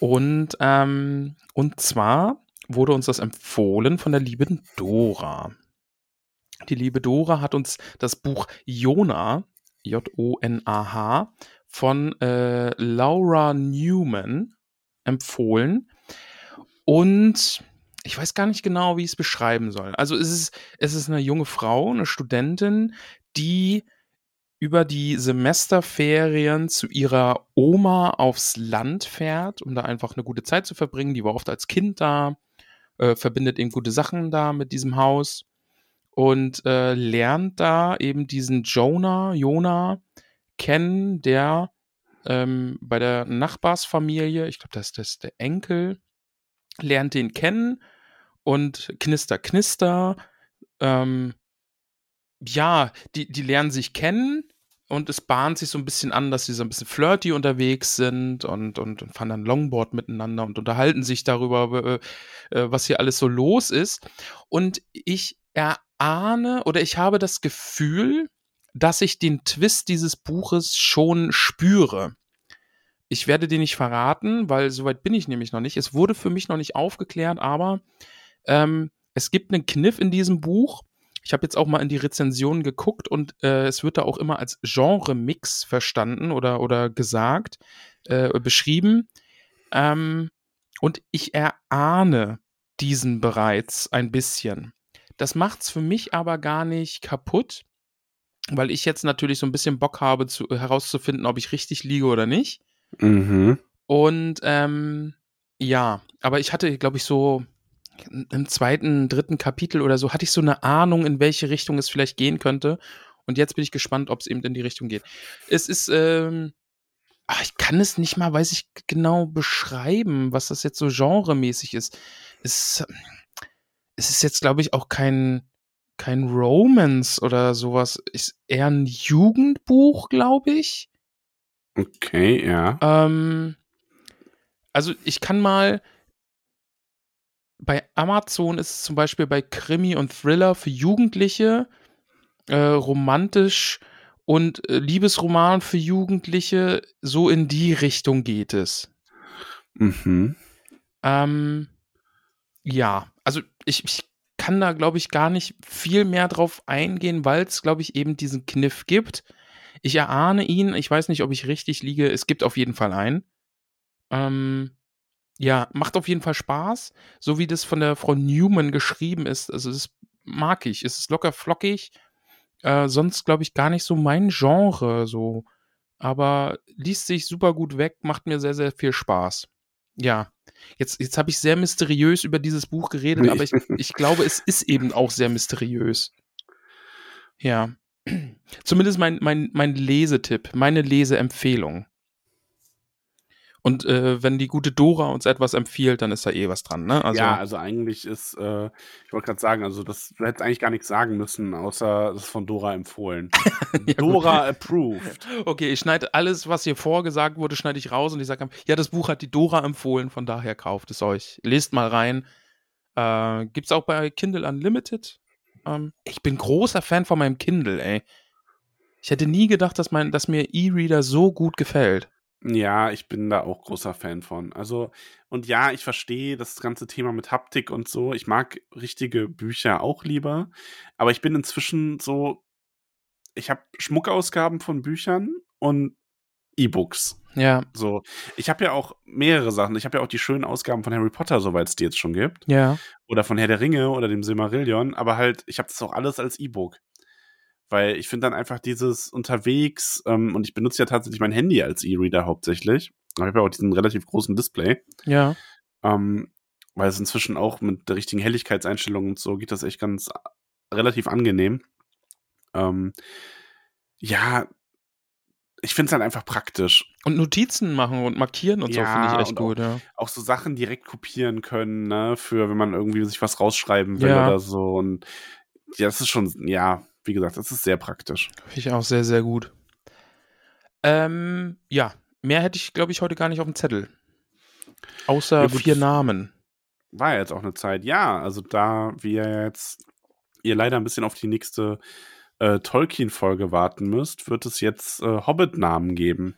Und, ähm, und zwar wurde uns das empfohlen von der lieben Dora. Die liebe Dora hat uns das Buch Jona, J-O-N-A-H, von äh, Laura Newman empfohlen. Und ich weiß gar nicht genau, wie ich es beschreiben soll. Also es ist, es ist eine junge Frau, eine Studentin, die über die Semesterferien zu ihrer Oma aufs Land fährt, um da einfach eine gute Zeit zu verbringen. Die war oft als Kind da, äh, verbindet eben gute Sachen da mit diesem Haus. und äh, lernt da eben diesen Jonah, Jonah kennen, der ähm, bei der Nachbarsfamilie, ich glaube, das, ist der Enkel, lernt den kennen und knister, knister. Ähm, ja, die, die lernen sich kennen und es bahnt sich so ein bisschen an, dass sie so ein bisschen flirty unterwegs sind und, und, und fahren dann Longboard miteinander und unterhalten sich darüber, äh, was hier alles so los ist. Und ich erahne oder ich habe das Gefühl, dass ich den Twist dieses Buches schon spüre. Ich werde den nicht verraten, weil soweit bin ich nämlich noch nicht. Es wurde für mich noch nicht aufgeklärt, aber ähm, es gibt einen Kniff in diesem Buch. Ich habe jetzt auch mal in die Rezensionen geguckt und äh, es wird da auch immer als Genre-Mix verstanden oder, oder gesagt, äh, beschrieben. Ähm, und ich erahne diesen bereits ein bisschen. Das macht es für mich aber gar nicht kaputt, weil ich jetzt natürlich so ein bisschen Bock habe, zu, herauszufinden, ob ich richtig liege oder nicht. Mhm. Und ähm, ja, aber ich hatte, glaube ich, so im zweiten, dritten Kapitel oder so, hatte ich so eine Ahnung, in welche Richtung es vielleicht gehen könnte. Und jetzt bin ich gespannt, ob es eben in die Richtung geht. Es ist, ähm, ach, ich kann es nicht mal, weiß ich genau beschreiben, was das jetzt so genremäßig ist. Es, es ist jetzt, glaube ich, auch kein, kein Romance oder sowas. Ist eher ein Jugendbuch, glaube ich. Okay, ja. Ähm, also ich kann mal, bei Amazon ist es zum Beispiel bei Krimi und Thriller für Jugendliche, äh, romantisch und äh, Liebesroman für Jugendliche, so in die Richtung geht es. Mhm. Ähm, ja, also ich, ich kann da, glaube ich, gar nicht viel mehr drauf eingehen, weil es, glaube ich, eben diesen Kniff gibt. Ich erahne ihn, ich weiß nicht, ob ich richtig liege, es gibt auf jeden Fall einen. Ähm, ja, macht auf jeden Fall Spaß, so wie das von der Frau Newman geschrieben ist. Also das mag ich. Es ist locker flockig. Äh, sonst glaube ich gar nicht so mein Genre so. Aber liest sich super gut weg, macht mir sehr, sehr viel Spaß. Ja, jetzt, jetzt habe ich sehr mysteriös über dieses Buch geredet, Nee. aber ich, ich glaube, es ist eben auch sehr mysteriös. Ja. <clears throat> Zumindest mein, mein, mein Lesetipp, meine Leseempfehlung. Und äh, wenn die gute Dora uns etwas empfiehlt, dann ist da eh was dran, ne? Also, ja, also eigentlich ist, äh, ich wollte gerade sagen, also das du hättest eigentlich gar nichts sagen müssen, außer das ist von Dora empfohlen. <laughs> gut. Dora approved. okay, ich schneide alles, was hier vorgesagt wurde, schneide ich raus und ich sage, ja, das Buch hat die Dora empfohlen, von daher kauft es euch. Lest mal rein. Äh, gibt's auch bei Kindle Unlimited. Ähm, ich bin großer Fan von meinem Kindle, ey. Ich hätte nie gedacht, dass, mein, dass mir E-Reader so gut gefällt. Ja, ich bin da auch großer Fan von. Also, und ja, ich verstehe das ganze Thema mit Haptik und so. Ich mag richtige Bücher auch lieber. Aber ich bin inzwischen so, ich habe Schmuckausgaben von Büchern und E-Books. Ja, So, ich habe ja auch mehrere Sachen. Ich habe ja auch die schönen Ausgaben von Harry Potter, soweit es die jetzt schon gibt. ja. Oder von Herr der Ringe oder dem Silmarillion. Aber halt, ich habe das auch alles als E-Book. Weil ich finde dann einfach dieses unterwegs, ähm, und ich benutze ja tatsächlich mein Handy als E-Reader hauptsächlich. Ich habe ja auch diesen relativ großen Display. Ja. Ähm, weil es inzwischen auch mit der richtigen Helligkeitseinstellung und so geht das echt ganz äh, relativ angenehm. Ähm, ja, ich finde es halt einfach praktisch. Und Notizen machen und markieren und so Ja, finde ich echt gut, ja. Auch so Sachen direkt kopieren können, ne, für wenn man irgendwie sich was rausschreiben will Ja. oder so. Und ja, das ist schon, ja, wie gesagt, das ist sehr praktisch. Finde ich auch sehr, sehr gut. Ähm, ja, mehr hätte ich, glaube ich, heute gar nicht auf dem Zettel. Außer Ja, vier Namen. War ja jetzt auch eine Zeit, ja, also da wir jetzt ihr leider ein bisschen auf die nächste äh, Tolkien-Folge warten müsst, wird es jetzt äh, Hobbit-Namen geben.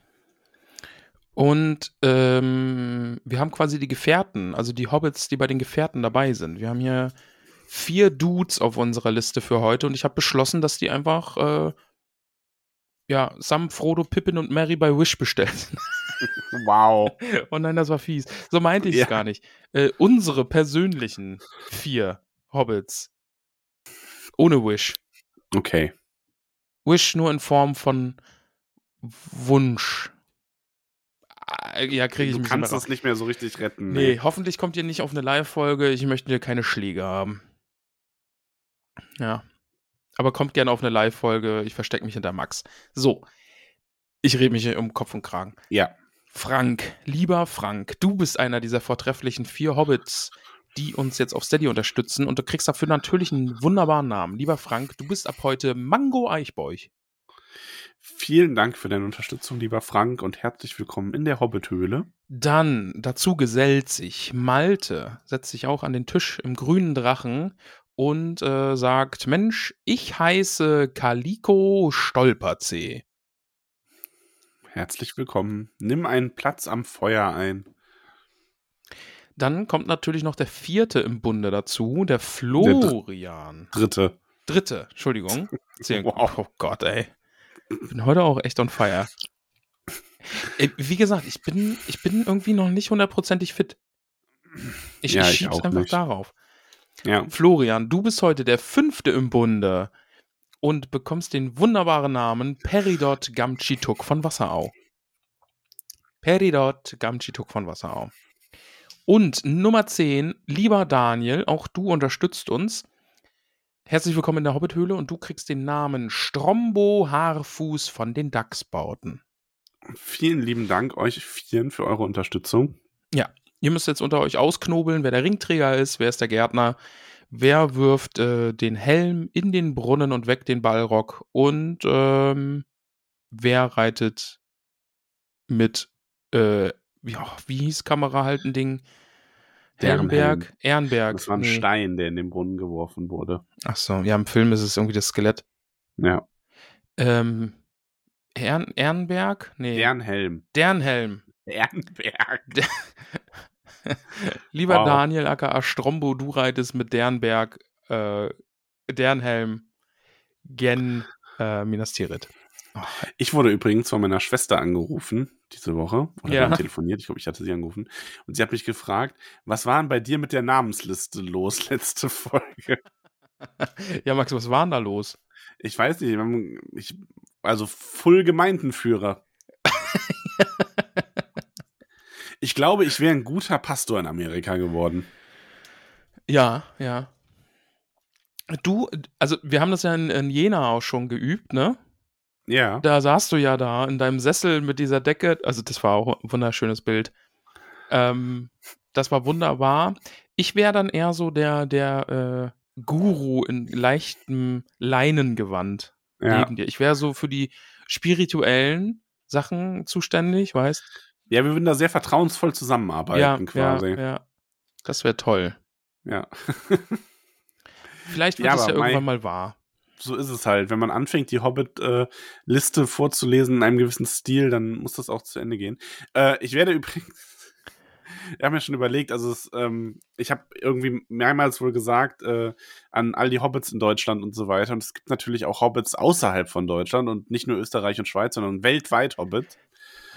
Und ähm, wir haben quasi die Gefährten, also die Hobbits, die bei den Gefährten dabei sind. Wir haben hier vier Dudes auf unserer Liste für heute und ich habe beschlossen, dass die einfach äh, ja, Sam, Frodo, Pippin und Mary bei Wish bestellen. <laughs> Wow. oh nein, das war fies. So meinte ich es Ja. gar nicht. Äh, unsere persönlichen vier Hobbits. Ohne Wish. Okay. Wish nur in Form von Wunsch. Ah, Ja, kriege ich du mich kannst immer das nicht mehr so richtig retten. Nee, hoffentlich kommt ihr nicht auf eine Live-Folge. Ich möchte hier keine Schläge haben. Ja. Aber kommt gerne auf eine Live-Folge. Ich verstecke mich hinter Max. So. Ich rede mich um Kopf und Kragen. Ja. Frank, lieber Frank, du bist einer dieser vortrefflichen vier Hobbits, die uns jetzt auf Steady unterstützen und du kriegst dafür natürlich einen wunderbaren Namen. Lieber Frank, du bist ab heute Mango Eichbeuch. Vielen Dank für deine Unterstützung, lieber Frank, und herzlich willkommen in der Hobbithöhle. Dann dazu gesellt sich Malte, setzt sich auch an den Tisch im grünen Drachen und äh, sagt: Mensch, ich heiße Kaliko Stolperzee. Herzlich willkommen. Nimm einen Platz am Feuer ein. Dann kommt natürlich noch der vierte im Bunde dazu, der Florian. Dritte. Dritte, Entschuldigung. <laughs> Wow. Oh Gott, ey. Ich bin heute auch echt on fire. Ey, Wie gesagt, ich bin, ich bin irgendwie noch nicht hundertprozentig fit. Ich, Ja, ich ich schieb's auch einfach nicht. darauf. Ja. Florian, du bist heute der fünfte im Bunde und bekommst den wunderbaren Namen Peridot Gamchituk von Wasserau. Peridot Gamchituk von Wasserau. Und Nummer 10, lieber Daniel, auch du unterstützt uns. Herzlich willkommen in der Hobbithöhle und du kriegst den Namen Strombo Haarfuß von den Dachsbauten. Vielen lieben Dank euch vielen für eure Unterstützung. Ihr müsst jetzt unter euch ausknobeln, wer der Ringträger ist, wer ist der Gärtner, wer wirft äh, den Helm in den Brunnen und weckt den Ballrock und ähm, wer reitet mit, äh, ja, wie hieß Kamera halten Ding? Ehrenhelm. Ehrenberg? Ehrenberg. Das war ein nee. Stein, der in den Brunnen geworfen wurde. Ach so, ja, im Film ist es irgendwie das Skelett. Ja. Ähm, Ehren, Ehrenberg? Nee. Ehrenhelm. Dernhelm. Ehrenberg. <laughs> Lieber Wow. Daniel aka Strombo, du reitest mit Dernberg, äh, Dernhelm, Gen, äh, Minas Tirith. Ich wurde übrigens von meiner Schwester angerufen diese Woche. Oder Ja. wir haben telefoniert. Ich glaube, ich hatte sie angerufen. Und sie hat mich gefragt, was war denn bei dir mit der Namensliste los <laughs> letzte Folge? <laughs> Ja, Max, was war denn da los? Ich weiß nicht. Ich, also Full Gemeindenführer. Ich glaube, ich wäre ein guter Pastor in Amerika geworden. Ja, ja. Du, also wir haben das ja in, in Jena auch schon geübt, ne? Ja. Da saßt du ja da in deinem Sessel mit dieser Decke. Also, das war auch ein wunderschönes Bild. Ähm, das war wunderbar. Ich wäre dann eher so der, der äh, Guru in leichtem Leinengewand Ja. neben dir. Ich wäre so für die spirituellen Sachen zuständig, weißt ja, wir würden da sehr vertrauensvoll zusammenarbeiten ja, quasi. ja, ja. Das wäre toll. Ja. <laughs> Vielleicht wird Ja, es ja aber irgendwann mal wahr. so ist es halt. Wenn man anfängt, die Hobbit-Liste vorzulesen in einem gewissen Stil, dann muss das auch zu Ende gehen. Äh, ich werde übrigens, <laughs> ich habe mir schon überlegt, also es, ähm, ich habe irgendwie mehrmals wohl gesagt äh, an all die Hobbits in Deutschland und so weiter. Und es gibt natürlich auch Hobbits außerhalb von Deutschland und nicht nur Österreich und Schweiz, sondern weltweit Hobbits.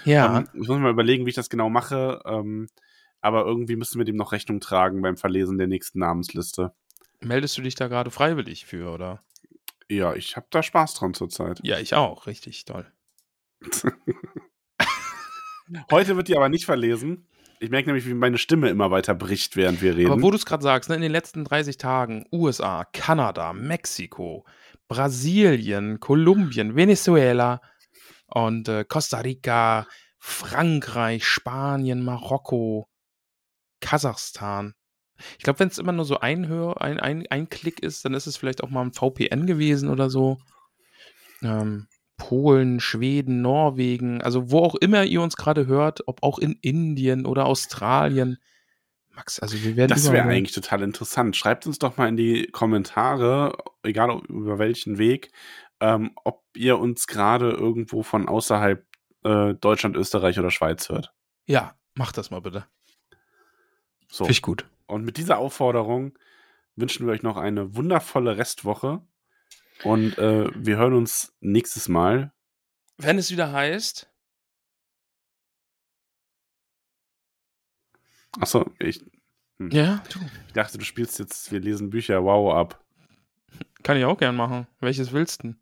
Ja. Ähm, ich muss mal überlegen, wie ich das genau mache. Ähm, aber irgendwie müssen wir dem noch Rechnung tragen beim Verlesen der nächsten Namensliste. Meldest du dich da gerade freiwillig für, oder? Ja, ich habe da Spaß dran zurzeit. Ja, ich auch. Richtig toll. <laughs> Heute wird die aber nicht verlesen. Ich merke nämlich, wie meine Stimme immer weiter bricht, während wir reden. Aber wo du es gerade sagst, ne, in den letzten 30 Tagen USA, Kanada, Mexiko, Brasilien, Kolumbien, Venezuela und äh, Costa Rica, Frankreich, Spanien, Marokko, Kasachstan. Ich glaube, wenn es immer nur so ein, Hör, ein, ein, ein Klick ist, dann ist es vielleicht auch mal ein VPN gewesen oder so. Ähm, Polen, Schweden, Norwegen, also wo auch immer ihr uns gerade hört, ob auch in Indien oder Australien. Max, also wir werden das wäre eigentlich total interessant. Schreibt uns doch mal in die Kommentare, egal über welchen Weg, ähm, ob ihr uns gerade irgendwo von außerhalb äh, Deutschland, Österreich oder Schweiz hört. Ja, mach das mal bitte. So. Finde ich gut. Und mit dieser Aufforderung wünschen wir euch noch eine wundervolle Restwoche. Und äh, wir hören uns nächstes Mal. Wenn es wieder heißt, Achso, ich, ja, du, ich dachte, du spielst jetzt, wir lesen Bücher, wow, ab. kann ich auch gern machen. Welches willst du?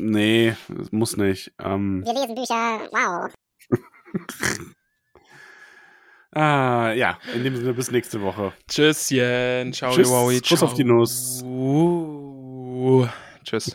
Nee, muss nicht. Ähm, Wir lesen Bücher. Wow. <laughs> ah, ja, in dem Sinne, bis nächste Woche. Tschüsschen, ciao, Tschüss, Wowie, Kuss auf die Nuss. ciao. Tschüss.